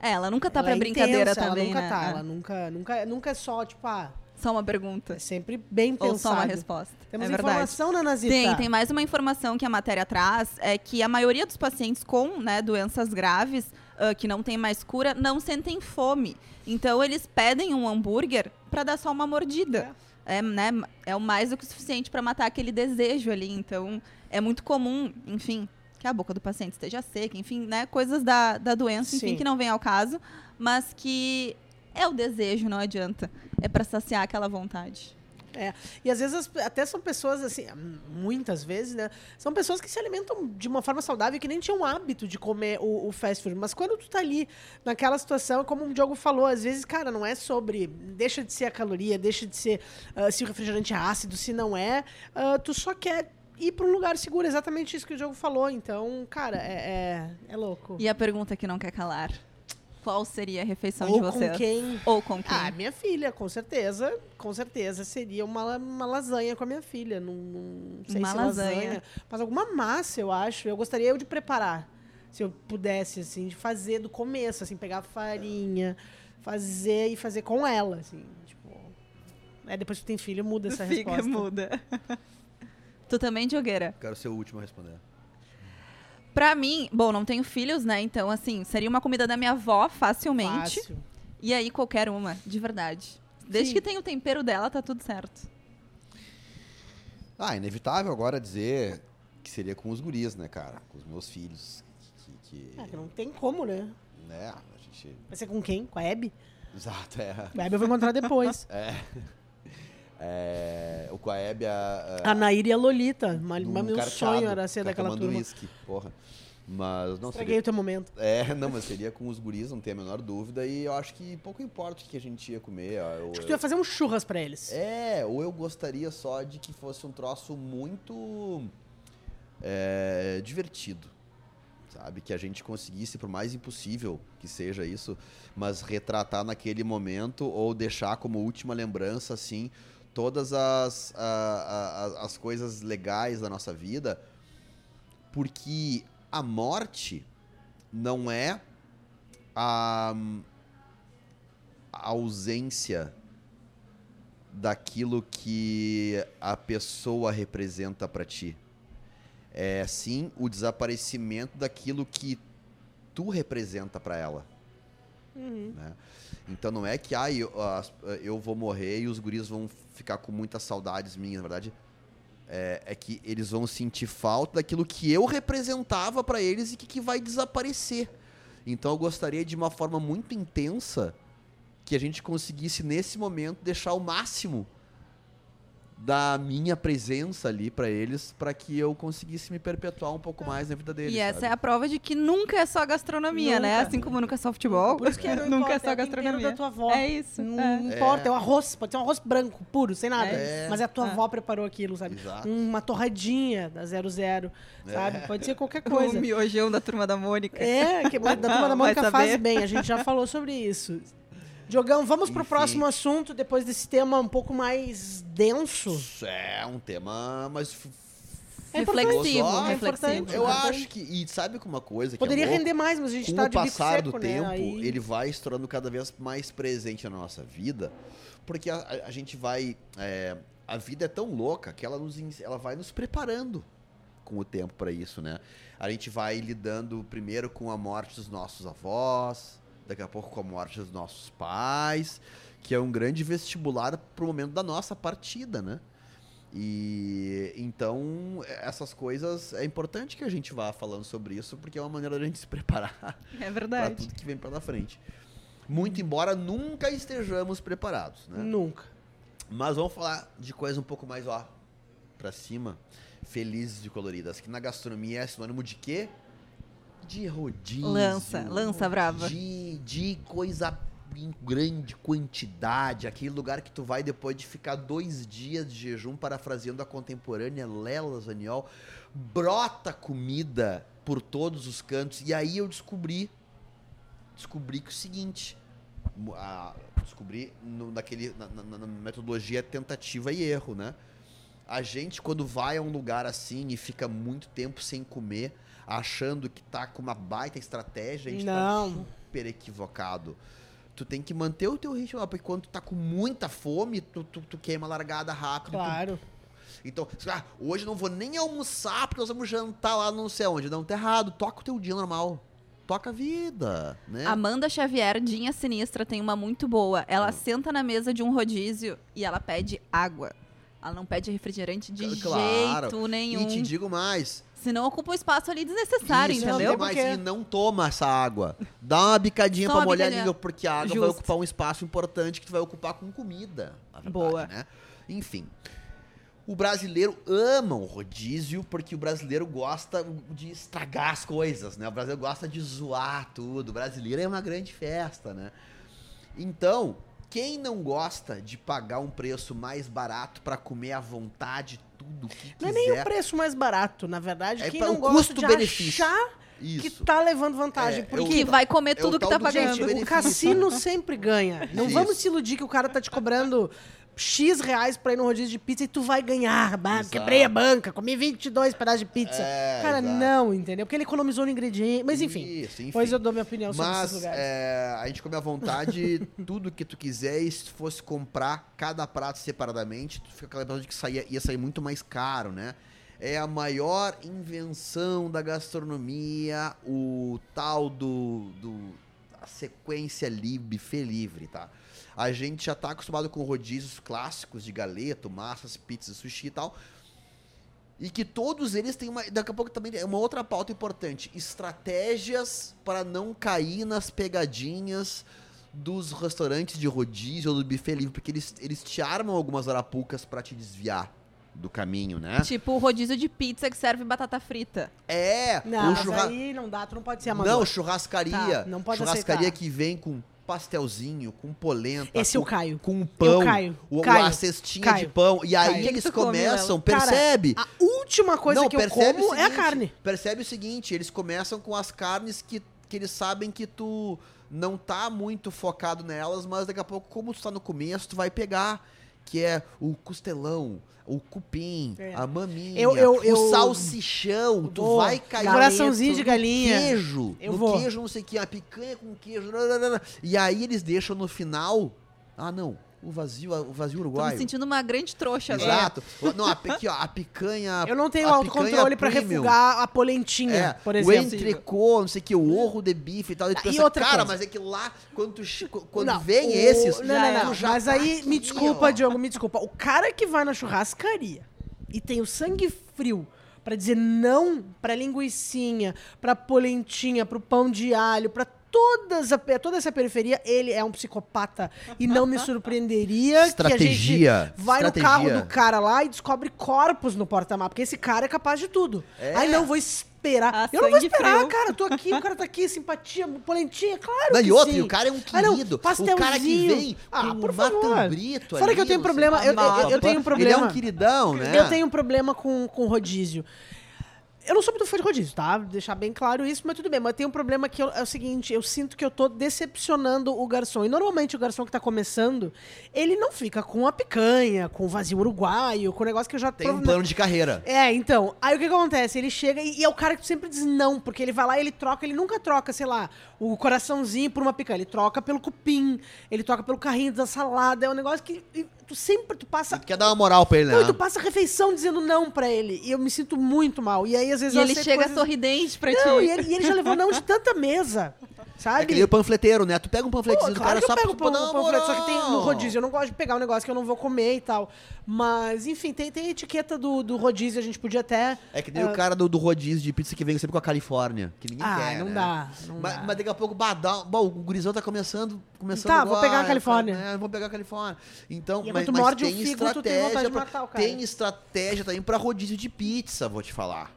É, ela nunca tá ela pra é brincadeira intensa, também, ela nunca né? tá. É. Ela nunca, nunca, nunca é só, tipo, ah, Só uma pergunta. é sempre bem Ou só uma pensado. resposta. Temos é verdade. informação, Nanazita? Tem, tem mais uma informação que a matéria traz, é que a maioria dos pacientes com né, doenças graves, ah, que não tem mais cura, não sentem fome. Então, eles pedem um hambúrguer pra dar só uma mordida. É, né, é o mais do que o suficiente pra matar aquele desejo ali. Então, é muito comum, enfim, que a boca do paciente esteja seca, enfim, né, coisas da, da doença, enfim, Sim. que não vem ao caso, mas que é o desejo, não adianta. É pra saciar aquela vontade. E às vezes até são pessoas assim, muitas vezes, né? São pessoas que se alimentam de uma forma saudável que nem tinham hábito de comer o, o fast food. Mas quando tu tá ali naquela situação, como o Diogo falou, às vezes, cara, não é sobre. Deixa de ser a caloria, deixa de ser ah, se o refrigerante é ácido, se não é. ah, tu só quer ir pra um lugar seguro, exatamente isso que o Diogo falou. Então, cara, é, é, é louco. E a pergunta que não quer calar. Qual seria a refeição Ou de com vocês? quem. Ou com quem? Ah, minha filha, com certeza. Com certeza seria uma, uma lasanha com a minha filha. Não, não sei Uma se lasanha. lasanha. Mas alguma massa, eu acho. Eu gostaria eu de preparar. Se eu pudesse, assim, de fazer do começo, assim, pegar a farinha, fazer e fazer com ela, assim. Tipo. É, depois que tem filho, muda essa Fica resposta. muda. *laughs* tu também, Diogueira? Quero ser o último a responder. Pra mim, bom, não tenho filhos, né? Então, assim, seria uma comida da minha avó facilmente. Fácil. E aí, qualquer uma, de verdade. Desde Sim. que tenha o tempero dela, tá tudo certo. Ah, inevitável agora dizer que seria com os guris, né, cara? Com os meus filhos. Que, que- É, que não tem como, né? né, a gente... Vai ser com quem? Com a Hebe? Exato, é. A Hebe eu vou encontrar depois. É. *laughs* É, o Coaeb, a, a Nair e a Lolita. Mas meu carteado, sonho era ser ficar daquela turma. uísque, porra. Mas não Estraguei seria... o teu momento. *laughs* É, não, mas seria com os guris, não tem a menor dúvida. E eu acho que pouco importa o que a gente ia comer. eu- Acho que tu ia fazer um churras pra eles. É, ou eu gostaria só de que fosse um troço muito é, divertido, sabe? Que a gente conseguisse, por mais impossível que seja isso, mas retratar naquele momento ou deixar como última lembrança, assim, todas as, a- a- as coisas legais da nossa vida, porque a morte não é a, a ausência daquilo que a pessoa representa pra ti. É sim o desaparecimento daquilo que tu representa pra ela. Uhum. né? Então não é que ah, eu, eu vou morrer e os guris vão ficar com muitas saudades minhas, na verdade. É, é que eles vão sentir falta daquilo que eu representava pra eles e que, que vai desaparecer. Então eu gostaria de uma forma muito intensa que a gente conseguisse nesse momento deixar o máximo da minha presença ali pra eles, pra que eu conseguisse me perpetuar um pouco mais na vida deles. E essa sabe? é a prova de que nunca é só gastronomia, né? Nunca. Assim como nunca é só futebol. Por isso que *laughs* não nunca é só o tempero gastronomia. da tua avó. É isso. Não é. importa, é um arroz, pode ser um arroz branco, puro, sem nada. É. Mas a tua É. avó preparou aquilo, sabe? Exato. Uma torradinha da 00, sabe? É. Pode ser qualquer O *laughs* coisa. miojão da turma da Mônica. É, que *laughs* da turma da Mônica faz bem, a gente já falou sobre isso. Diogão, vamos pro Enfim. próximo assunto, depois desse tema um pouco mais denso. Isso é um tema, mas f- É reflexivo, filosófico, reflexivo. importante. Eu acho que. E sabe que uma coisa que Poderia é louco? render mais, mas a gente Com tá o de bico passar seco, do né? tempo, Aí- ele vai se tornando cada vez mais presente na nossa vida, porque a, a- a gente vai. é, a vida é tão louca que ela, nos, ela vai nos preparando com o tempo para isso, né? A gente vai lidando primeiro com a morte dos nossos avós, daqui a pouco com a morte dos nossos pais, que é um grande vestibular pro momento da nossa partida, né? E então essas coisas é importante que a gente vá falando sobre isso, porque é uma maneira da gente se preparar *laughs* É para verdade. tudo que vem pela frente. Muito embora nunca estejamos preparados, né? Nunca. Mas vamos falar de coisas um pouco mais, ó, pra cima, felizes e coloridas. Que na gastronomia é sinônimo de quê? De rodízio. Lança, lança brava. De, de coisa em grande quantidade. Aquele lugar que tu vai depois de ficar dois dias de jejum, parafraseando a contemporânea Lela Zaniol, brota comida por todos os cantos. E aí eu descobri, descobri que é o seguinte, a- descobri no, naquele, na, na- na metodologia tentativa e erro, né? A gente, quando vai a um lugar assim e fica muito tempo sem comer, achando que tá com uma baita estratégia, a gente tá Não. super equivocado. Tu tem que manter o teu ritmo, porque quando tu tá com muita fome, tu, tu, tu queima a largada rápido. tu- Claro. Então, ah, hoje não vou nem almoçar porque nós vamos jantar lá não sei onde. Não, tá errado. Toca o teu dia normal. Toca a vida, né? Amanda Xavier, Dinha Sinistra, tem uma muito boa. Ela senta na mesa de um rodízio e ela pede água. Ela não pede refrigerante de Claro. jeito nenhum. E te digo mais. Senão ocupa um espaço ali desnecessário, Isso, entendeu? mais, Porque- e não toma essa água. Dá uma bicadinha Só pra uma molhar bicadinha. a língua, porque a água vai Justo. ocupar um espaço importante que tu vai ocupar com comida. Na verdade, Boa. Né? Enfim. O brasileiro ama o rodízio porque o brasileiro gosta de estragar as coisas, né? O brasileiro gosta de zoar tudo. O brasileiro é uma grande festa, né? Então, quem não gosta de pagar um preço mais barato pra comer à vontade tudo que Não é quiser? nem o preço mais barato, na verdade. É Quem não o gosta de achar que Isso. tá levando vantagem. É, porque Que vai comer é o tudo que tá do pagando. gente- o cassino sempre ganha. Não Isso. vamos se iludir que o cara tá te cobrando X reais pra ir no rodízio de pizza e tu vai ganhar. Bah, quebrei a banca, comi 22 pedaços de pizza. É, cara, exato. não, entendeu? Porque ele economizou no ingrediente. Mas enfim, Isso, enfim. depois eu dou minha opinião sobre Mas esses lugares. é, a gente come à vontade *laughs* tudo que tu quiser e se fosse comprar cada prato separadamente, tu fica aquela impressão de que saía, ia sair muito mais caro, né? É a maior invenção da gastronomia, o tal do, do a sequência li, buffet livre, tá? A gente já tá acostumado com rodízios clássicos de galeto, massas, pizzas, sushi e tal. E que todos eles têm uma. Daqui a pouco também é uma outra pauta importante: estratégias para não cair nas pegadinhas dos restaurantes de rodízio ou do buffet livre, porque eles, eles te armam algumas arapucas para te desviar do caminho, né? Tipo o rodízio de pizza que serve batata frita. É! Não, o mas churra... aí não dá, tu não pode ser amador. Não, churrascaria. Tá, não pode churrascaria aceitar. que vem com pastelzinho, com polenta. Esse é com, o Caio. Com pão. caio, O, caio, a cestinha caio, de pão. E aí caio. Eles tu come, começam, Lela? Cara, percebe? A última coisa Não, que eu percebe como é a seguinte, carne. Percebe o seguinte, eles começam com as carnes que, que eles sabem que tu não tá muito focado nelas, mas daqui a pouco, como tu tá no começo, tu vai pegar. Que é o costelão, o cupim, É. a maminha, Eu- eu- o eu- salsichão, tu Vou. vai cair Coraçãozinho de no galinha. queijo, Eu no vou. queijo não sei o que, a picanha com queijo, e aí eles deixam no final, ah não, o vazio, o vazio Tô me uruguaio. sentindo uma grande trouxa agora. Exato. Não, a, aqui, ó, a picanha. Eu não tenho autocontrole premium. refugar a polentinha, É, por o exemplo. entrecô, não sei o que, o orro de bife e tal. E tu E pensa, outra cara, coisa. mas é que lá, quando, tu quando Não, vem o- esses. Não, não, não. tu já Mas tá aí, me aqui, desculpa, ó. Diogo, me desculpa. O cara que vai na churrascaria e tem o sangue frio pra dizer não pra linguiçinha, pra polentinha, pro pão de alho, pra todas a, toda essa periferia, ele é um psicopata. E não me surpreenderia que a Estratégia, gente vai estratégia. no carro do cara lá e descobre corpos no porta-malas. Porque esse cara é capaz de tudo. É. Aí não, vou esperar. A eu não vou esperar, frio. cara. Eu tô aqui, o cara tá aqui, simpatia, polentinha, claro Não, que e outro, sim. e o cara é um Ah, não, querido. o cara que vem Ah, com por o favor. matambrito Fora ali, que eu tenho problema, eu- que, eu- eu tenho um problema. Ele é um queridão, né? Eu tenho um problema com, com rodízio. Eu não sou muito fã de rodízio, tá? Deixar bem claro isso, mas tudo bem. Mas tem um problema que eu- é o seguinte: eu sinto que eu tô decepcionando o garçom. E normalmente o garçom que tá começando, ele não fica com a picanha, com o vazio uruguaio, com o negócio que eu já Tem um plano de carreira. é, então. Aí o que acontece? Ele chega e, e é o cara que sempre diz não, porque ele vai lá e ele troca, ele nunca troca, sei lá, o coraçãozinho por uma picanha. Ele troca pelo cupim, ele troca pelo carrinho da salada. É um negócio que tu sempre tu passa. Tu quer dar uma moral pra ele, né? Não, tu passa a refeição dizendo não pra ele. E eu me sinto muito mal. E aí, às vezes, E eu ele chega coisas- sorridente pra Não, ti. e ele, e ele já levou não de tanta mesa. Sabe? É que nem o panfleteiro, né? Tu pega um Pô, panfletezinho do claro cara que só pra uma panfleto, só que tem no rodízio. Eu não gosto de pegar um negócio que eu não vou comer e tal. Mas, enfim, tem, tem a etiqueta do, do rodízio. A gente podia até... É que nem Ah. o cara do, do rodízio de pizza que vem sempre com a Califórnia. Que ninguém Ah, quer, não né? dá, não mas, dá. mas daqui a pouco, dá- bom, o gurizão tá começando, começando Tá, vou agora, pegar a Califórnia. É, vou pegar a Califórnia. Então, E aí mas, tu mas morde o tem figo, tu tem estratégia vontade de pra- matar o cara. Tem estratégia também pra rodízio de pizza, vou te falar.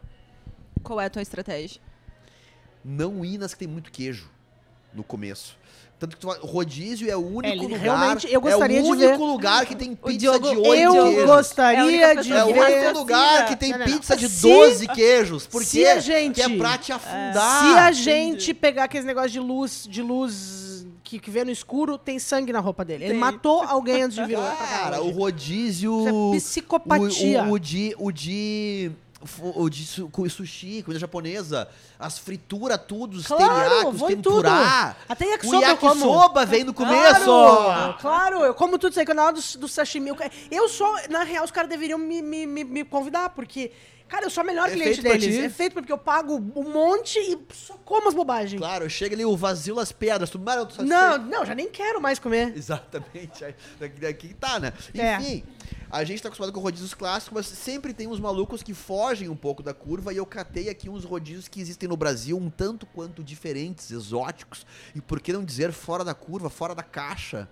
Qual é a tua estratégia? Não ir nas que tem muito queijo no começo. Tanto que tu rodízio é o único ele- lugar. realmente, eu gostaria é o de único ver- lugar que tem pizza Diogo- de oito Eu queijos. É a gostaria única de É o ver... único lugar que tem Não, não, não. pizza de Se- 12 queijos. Por se quê? a gente- Que é pra te afundar. Se a gente pegar aqueles negócios de luz, de luz que, que vê no escuro, tem sangue na roupa dele. Ele Tem. matou alguém antes de vir lá Cara, o rodízio. Isso é psicopatia. O, o, o de. O de. O de sushi, comida japonesa, as frituras, tudo, os Claro, teriyaki, os tempurá. tudo. Até O yakisoba como. yakisoba vem no começo. Claro, claro, eu como tudo isso aí. Quando na hora do, do sashimi, eu, eu sou, na real, os caras deveriam me, me, me, me convidar, porque, cara, eu sou a melhor É cliente deles. É feito porque eu pago um monte e só como as bobagens. Claro, chega ali o vazio das pedras, tu mano, tu Não, não, já nem quero mais comer. Exatamente. Daqui, daqui tá, né? É. Enfim, a gente tá acostumado com rodízios clássicos, mas sempre tem uns malucos que fogem um pouco da curva e eu catei aqui uns rodízios que existem no Brasil, um tanto quanto diferentes, exóticos e por que não dizer fora da curva, fora da caixa.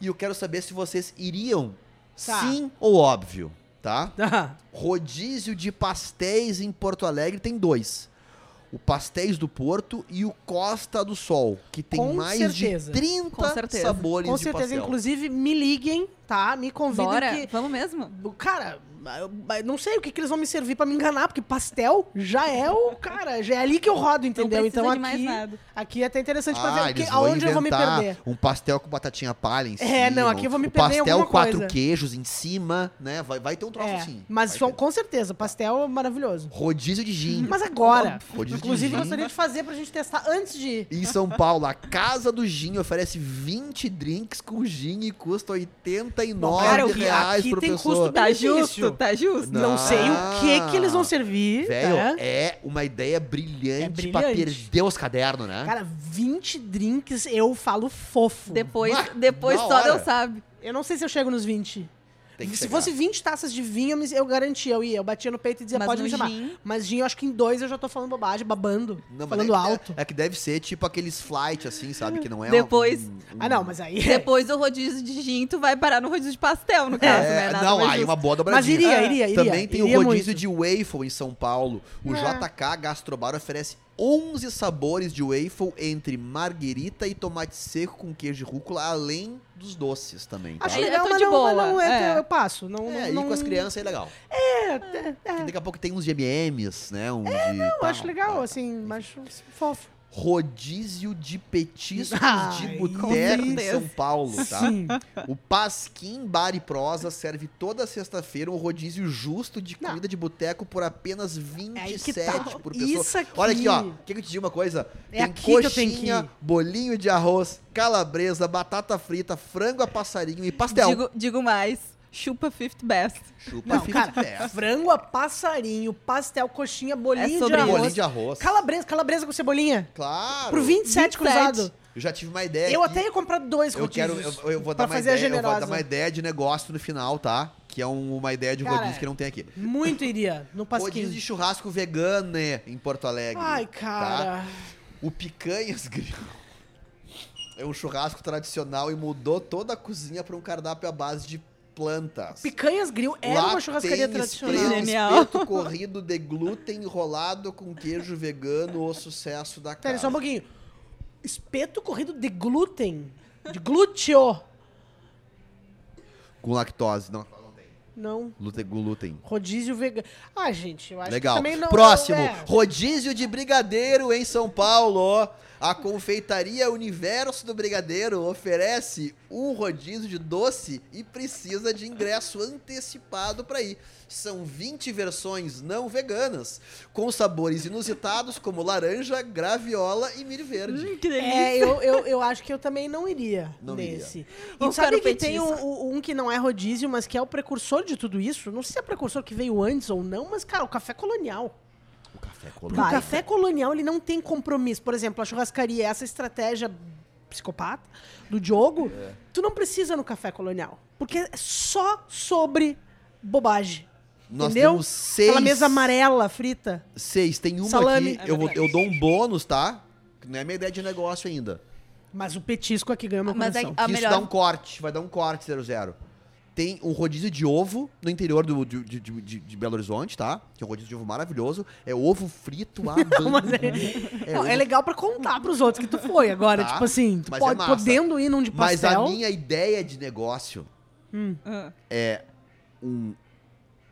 E eu quero saber se vocês iriam, Tá. sim ou óbvio, tá? Rodízio de pastéis em Porto Alegre tem dois. O Pastéis do Porto e o Costa do Sol, que tem Com mais certeza. de 30 Com certeza. sabores com de certeza, pastel. inclusive, me liguem, tá? Me convidem Bora? que... Vamos mesmo? Cara, eu- eu não sei o que, que eles vão me servir pra me enganar, porque pastel já é o. Cara, já é ali que eu rodo, entendeu? Não então aqui. de mais nada. Aqui é até interessante pra Ah, ver que, aonde eu vou me perder. Um pastel com batatinha palha em cima. É, não, aqui eu vou me perder em pastel alguma quatro coisa. queijos em cima, né? Vai, vai ter um troço É, assim. mas só- com certeza, pastel é maravilhoso. Rodízio de gin. Mas agora, Rodízio de inclusive, gin. eu gostaria de fazer pra gente testar antes de ir. Em São Paulo, a Casa do Gin oferece 20 drinks com gin e custa 89 Cara, eu- reais aqui por tem pessoa. custo Tá justo, tá justo. Não, sei o que que eles vão servir. Velho, né? é uma ideia brilhante, É pra brilhante. perder os cadernos, né? Cara, 20 drinks eu falo fofo. Depois, Mas, depois só. Deus sabe. Eu não sei se eu chego nos 20. Tem que Se chegar. fosse 20 taças de vinho, eu, garantia, eu ia. Eu batia no peito e dizia, Mas pode no me chamar. gin- Mas gin, eu acho que em dois eu já tô falando bobagem, babando, Não, mas falando é que- alto. É, que deve ser tipo aqueles flight, assim, sabe? Que não é Depois- um- um- Ah, não, mas aí... Depois do rodízio de gin, tu vai parar no rodízio de pastel, no caso, É, né? Nada não, mais aí justo. uma boa Mas dobradinha. iria, iria, iria. Também tem iria o rodízio muito. de waffle em São Paulo. O É. JK Gastrobar oferece 11 sabores de waffle entre marguerita e tomate seco com queijo de rúcula, além dos doces também. Tá? Acho legal, tô mas de não, mas boa, não é, é. eu passo. Não, É, não, e com as crianças é legal. É, é, daqui a pouco tem uns de M&M's, né? Uns É, de eu tal, acho legal, tá. assim, mas fofo. Rodízio de petiscos Ai, de boteco em. São Paulo, tá? Sim. O Pasquim Bar e Prosa serve toda sexta-feira um rodízio justo de Não. comida de boteco por apenas É aí que 27 tá. por pessoa. Isso aqui. Olha aqui, ó. Quer que eu te diga uma coisa? É Tem coxinha, bolinho de arroz, calabresa, batata frita, frango a passarinho e pastel. Digo, digo mais, chupa fifth best. Chupa Não, fita cara, pé. frango a passarinho, pastel, coxinha, bolinho É de arroz. Bolinho de arroz. Calabresa, calabresa com cebolinha. Claro. Por 27, 27. cruzado. Eu já tive uma ideia. Eu aqui. até ia comprar dois Eu quero, eu, eu vou dar uma ideia, eu vou dar uma ideia de negócio no final, tá? Que é um- uma ideia de Cara, rodízio que não tem aqui. Muito iria no *laughs* Rodízio pasquinho. de churrasco vegano né, em Porto Alegre. Ai, tá? cara. O Picanhas *laughs* Grill é um churrasco tradicional e mudou toda a cozinha para um cardápio à base de plantas. Picanhas Grill era Lá uma churrascaria tem tradicional. espeto- Genial. espeto corrido de glúten enrolado com queijo vegano, o sucesso da Pera, casa. só um pouquinho. Espeto corrido de glúten. De glúteo. Com lactose, não, não. Glúten, glúten. Rodízio vegano. Ah, gente, eu acho Legal. que também não. Próximo, é. rodízio de brigadeiro em São Paulo. A confeitaria Universo do Brigadeiro oferece um rodízio de doce e precisa de ingresso antecipado para ir. São 20 versões não veganas, com sabores inusitados como laranja, graviola e milho verde. Hum, que delícia. É, eu, eu, eu acho que eu também não iria Não nesse. E Vamos sabe que tem um, um- que não é rodízio, mas que é o precursor de tudo isso? Não sei se é precursor que veio antes ou não, mas, cara, o café colonial. O café colonial. o café colonial, ele não tem compromisso. Por exemplo, a churrascaria, essa estratégia psicopata do Diogo, É. tu não precisa no café colonial. Porque é só sobre bobagem. Nós entendeu? temos seis. Aquela mesa amarela, frita. Seis. Tem uma Salame. aqui, eu, vou- eu dou um bônus, tá? Que não é minha ideia de negócio ainda. Mas o petisco aqui ganhou meu Mas é-. A isso melhor- dá um corte, vai dar um corte 00. Tem um rodízio de ovo no interior do, de, de- de- de Belo Horizonte, tá? Que é um rodízio de ovo maravilhoso. É ovo frito *laughs* a mas é, É, não, ovo- é legal pra contar pros outros que tu foi agora. Tá, tipo assim, tu mas pode, é podendo ir num de Mas pastel. a minha ideia de negócio Ah. é um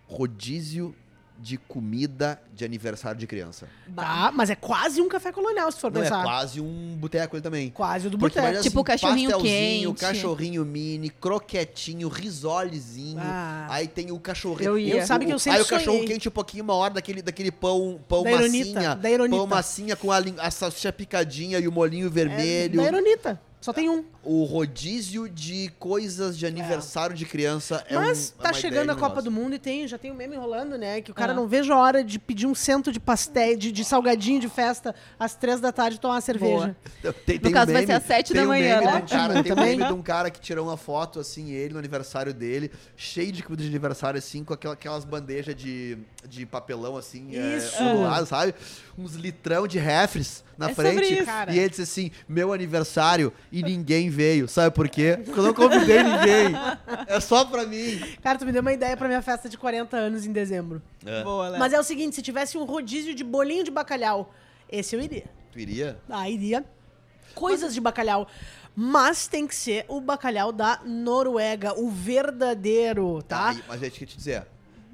rodízio de comida de aniversário de criança. Tá, mas é quase um café colonial, se for Não, é pensar. quase um boteco ele também. Quase o do Porque boteco. imagina Tipo cachorrinho quente. cachorrinho mini, croquetinho, risolezinho. Ah. Aí tem o cachorrinho. Eu ia. Eu sabe que eu sempre Aí o cachorro sonhei. quente um pouquinho uma hora daquele, daquele pão, pão Da Ironita, massinha. da Ironita. Pão massinha com a, lin- a salsicha picadinha e o molinho É, vermelho. da Ironita. Só tem um. O rodízio de coisas de aniversário de criança é um Mas é tá uma chegando ideia a Copa do Mundo e tem, já tem um meme rolando, né? Que o cara Ah. não veja a hora de pedir um cento de pastel, de, de salgadinho de festa às três da tarde e tomar uma cerveja. Tem, No caso, vai ser às sete tem da um manhã, meme né? de um cara, tem um Também. meme de um cara que tirou uma foto, assim, ele no aniversário dele, cheio de comida de aniversário, assim, com aquela- aquelas bandejas de, de papelão, assim, é, Isso. do lado, sabe? Uns litrão de refres na É sobre frente. isso. Cara. E ele disse assim, meu aniversário, e *laughs* ninguém veio. Sabe por quê? Porque eu não convidei ninguém. É só pra mim. Cara, tu me deu uma ideia pra minha festa de 40 anos em dezembro. Boa, Léo. Mas é o seguinte, se tivesse um rodízio de bolinho de bacalhau, esse eu iria. Tu iria? Ah, iria. Coisas de bacalhau. Mas tem que ser o bacalhau da Noruega, o verdadeiro, tá? Aí, mas eu tinha que te dizer.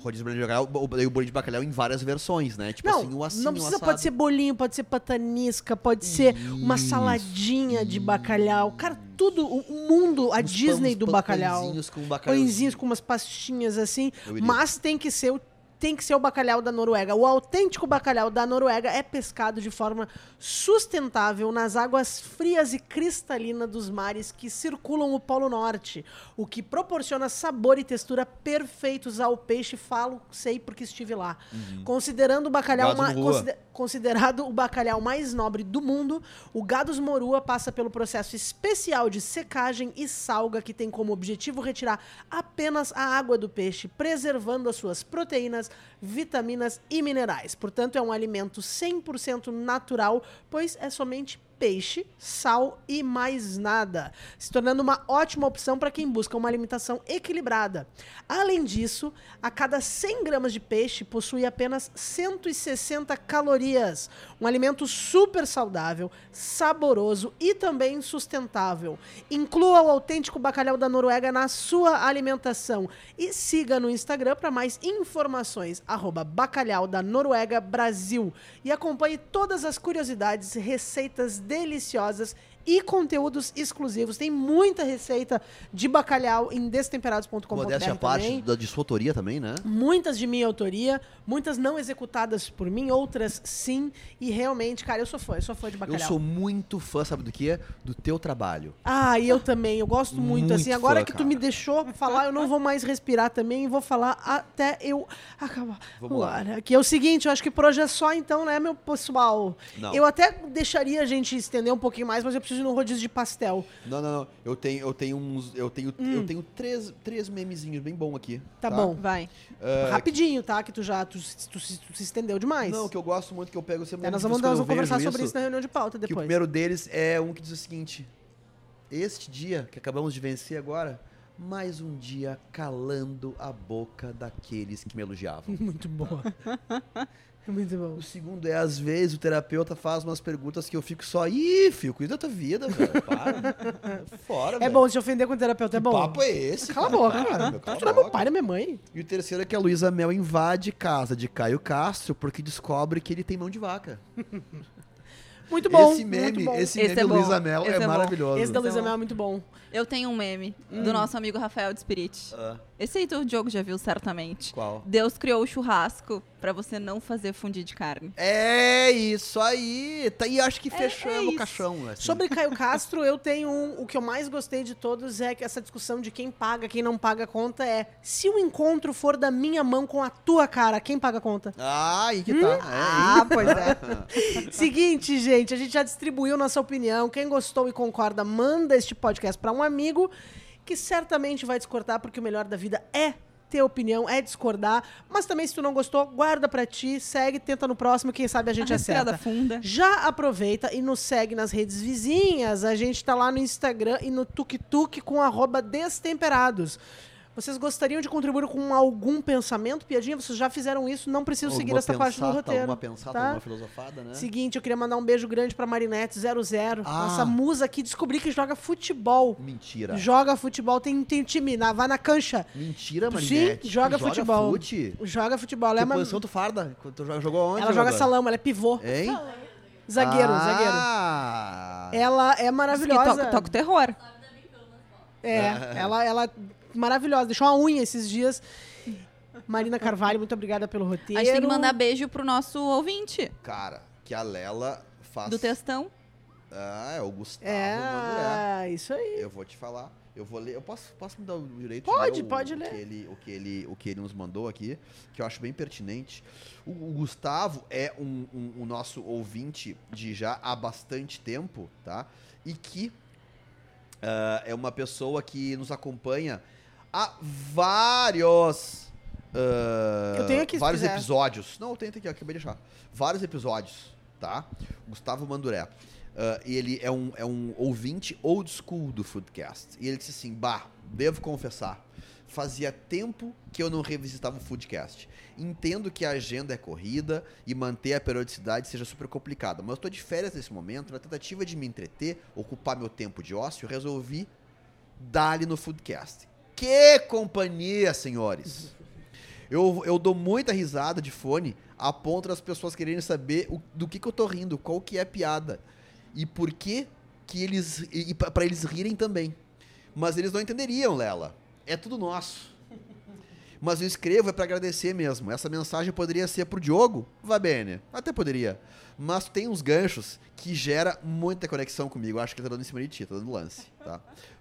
Rodízio de bacalhau, o, o bolinho de bacalhau em várias versões, né? Tipo não, assim, o assim, não precisa, assado. pode ser bolinho, pode ser patanisca, pode ser uma Isso, saladinha de bacalhau. Cara, tudo, o mundo, a Uns Disney do pão- bacalhau. pãezinhos com bacalhau. Pãezinhos com umas pastinhas assim, mas tem que ser o tem que ser o bacalhau da Noruega. O autêntico bacalhau da Noruega é pescado de forma sustentável nas águas frias e cristalinas dos mares que circulam o Polo Norte, o que proporciona sabor e textura perfeitos ao peixe. Falo, sei porque estive lá. Considerando o bacalhau Gado ma- no Rua. consider- considerado o bacalhau mais nobre do mundo, o Gados Morua passa pelo processo especial de secagem e salga que tem como objetivo retirar apenas a água do peixe, preservando as suas proteínas, vitaminas e minerais. Portanto, é um alimento 100% natural, pois é somente peixe, sal e mais nada, se tornando uma ótima opção para quem busca uma alimentação equilibrada. Além disso, a cada 100 gramas de peixe possui apenas 160 calorias, um alimento super saudável, saboroso e também sustentável. Inclua o autêntico bacalhau da Noruega na sua alimentação e siga no Instagram para mais informações, bacalhau da Noruega Brasil. E acompanhe todas as curiosidades, receitas deliciosas e conteúdos exclusivos. Tem muita receita de bacalhau em destemperados.com.br Modéstia à parte da de sua autoria também, né? Muitas de minha autoria, muitas não executadas por mim, outras sim. E realmente, cara, eu sou fã, eu sou fã de bacalhau. Eu sou muito fã, sabe do que? Do teu trabalho. Ah, e eu também, eu gosto muito, Muito assim. Agora fã, que tu cara. me deixou falar, eu não vou mais respirar também, vou falar até eu acabar. Vamos lá. Aqui é o seguinte, eu acho que por hoje é só então, né, meu pessoal? Não. Eu até deixaria a gente estender um pouquinho mais, mas eu preciso ir no rodízio de pastel. Não, não, não. Eu tenho, eu tenho uns. Eu tenho, eu tenho três, três memezinhos bem bom aqui. Hum. Tá bom. Vai. Ah, Rapidinho, tá? Que tu já tu, tu, se- tu se estendeu demais. Não, que eu gosto muito que eu pego sempre. É, nós de vamos, nós vamos conversar vejo sobre isso na reunião de pauta Que o depois. primeiro deles é um que diz o seguinte: Este dia que acabamos de vencer agora, mais um dia calando a boca daqueles que me elogiavam. *laughs* Muito boa. *laughs* *laughs* Muito bom. O segundo é, às vezes, o terapeuta faz umas perguntas que eu fico só, ih, filho, cuida da tua vida, velho. Para. *laughs* Fora, É velho. bom se ofender com o terapeuta, é Que bom. papo é esse? Cala a boca, cara. meu, Tá cala a tirando meu boca. pai e minha mãe. E o terceiro é que a Luísa Mel invade casa de Caio Castro porque descobre que ele tem mão de vaca. *laughs* Muito bom. esse meme, bom. esse Esse meme é bom. Luísa Mel Esse é, é bom. maravilhoso. Esse da Luísa Então- Mel é muito bom. Eu tenho um meme Hum. do nosso amigo Rafael de Spirit. Ah, Esse aí o Diogo já viu certamente. qual? Deus criou o churrasco pra você não fazer fundir de carne. É isso aí. Tá, e acho que É- fechamos é o caixão. assim. Sobre Caio Castro, eu tenho um. O que eu mais gostei de todos é que essa discussão de quem paga, quem não paga a conta é se o encontro for da minha mão com a tua cara, quem paga a conta? Ah, aí que tá. Ah, pois é. *laughs* Seguinte, gente, a gente já distribuiu nossa opinião. Quem gostou e concorda, manda este podcast para um amigo que certamente vai discordar, porque o melhor da vida é ter opinião, é discordar. Mas também, se tu não gostou, guarda pra ti, segue, tenta no próximo, quem sabe a gente a acerta. funda. Já aproveita e nos segue nas redes vizinhas. A gente tá lá no Instagram e no TukTuk com arroba destemperados. Vocês gostariam de contribuir com algum pensamento, piadinha? Vocês já fizeram isso, não preciso seguir Alguma essa parte do roteiro. Alguma pensata, tá? alguma filosofada, né? Seguinte, eu queria mandar um beijo grande pra Marinette00. Ah. Nossa musa aqui, descobri que joga futebol. Mentira. Joga futebol, tem, tem time, na, vai na cancha. Mentira, Sim, Marinette. joga Tu futebol. Fute? Joga futebol. Ela, Que é uma- posição tu farda? Tu joga- jogou onde? ela joga salão, ela é pivô. Hein? Zagueiro, ah, zagueiro. Ela é Diz que maravilhosa. toca, toca o terror. É, ela, ela maravilhosa. Deixou uma unha esses dias. Marina Carvalho, muito obrigada pelo roteiro. A gente tem que mandar beijo pro nosso ouvinte Cara, que a Lela faz... do textão. Ah, é o Gustavo Manduré. É, isso aí. Eu vou te falar. Eu vou ler. Eu posso, posso me dar o direito Pode, de ler o, pode o ler. Que ele, o, que ele, o que ele nos mandou aqui, que eu acho bem pertinente. O, o Gustavo é um, um- um nosso ouvinte de já há bastante tempo, tá? E que ah, é uma pessoa que nos acompanha há vários. ah, Eu tenho aqui, vários quiser. episódios. Não, eu tenho aqui, eu acabei de achar. Vários episódios, tá? Gustavo Manduré. E ele é um, é um ouvinte old school do Foodcast. E ele disse assim: Bah, devo confessar, fazia tempo que eu não revisitava o Foodcast. Entendo que a agenda é corrida e manter a periodicidade seja super complicada, mas eu estou de férias nesse momento, na tentativa de me entreter, ocupar meu tempo de ócio, resolvi dar-lhe no Foodcast. Que companhia, senhores! Eu, eu dou muita risada de fone a ponto das pessoas quererem saber o- do que, que eu tô rindo, qual que é a piada. E por que que eles. E, pra eles rirem também. Mas eles não entenderiam, Lela. É tudo nosso. Mas eu escrevo é pra agradecer mesmo. Essa mensagem poderia ser pro Diogo, va bene. Até poderia. Mas tem uns ganchos que gera muita conexão comigo. Acho que ele tá dando em cima de ti, tá dando lance, tá?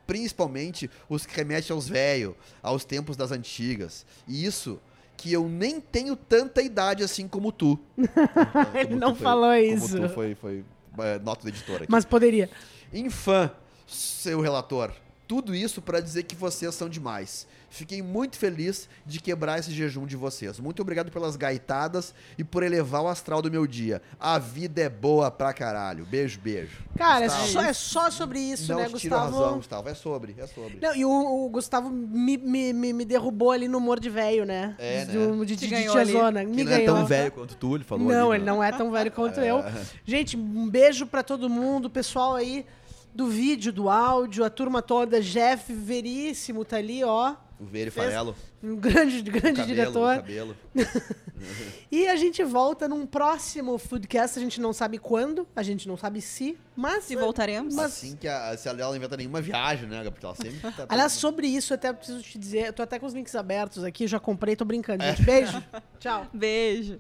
Principalmente os que remetem aos velhos, aos tempos das antigas. E isso que eu nem tenho tanta idade assim como tu. *laughs* Ele Como não tu foi- falou como isso. tu foi, foi é, nota do editor aqui. Mas poderia. Infã, seu relator. Tudo isso para dizer que vocês são demais. Fiquei muito feliz de quebrar esse jejum de vocês. Muito obrigado pelas gaitadas e por elevar o astral do meu dia. A vida é boa pra caralho. Beijo, beijo. Cara, é só, é só sobre isso, Não né, Gustavo? razão, Gustavo. É sobre, é sobre. Não, e o, o Gustavo me, me, me, me derrubou ali no humor de velho, né? É, de, né? de, de, de tiazona. que Me não é ganhou. tão velho quanto tu, ele falou Não, ali, ele né? não é tão velho quanto *laughs* eu. Gente, um beijo pra todo mundo, pessoal aí do vídeo, do áudio, a turma toda. Jeff Veríssimo tá ali, ó. O Fez- Farelo. Um grande, o grande cabelo, diretor. O cabelo. *laughs* E a gente volta num próximo Foodcast, a gente não sabe quando, a gente não sabe se, mas... Se voltaremos. Mas- Assim que a, se ela não inventa nenhuma viagem, né? Porque ela sempre tá... Aliás, sobre isso, eu até preciso te dizer, eu tô até com os links abertos aqui, já comprei, tô brincando, gente. Beijo, *laughs* tchau. Beijo.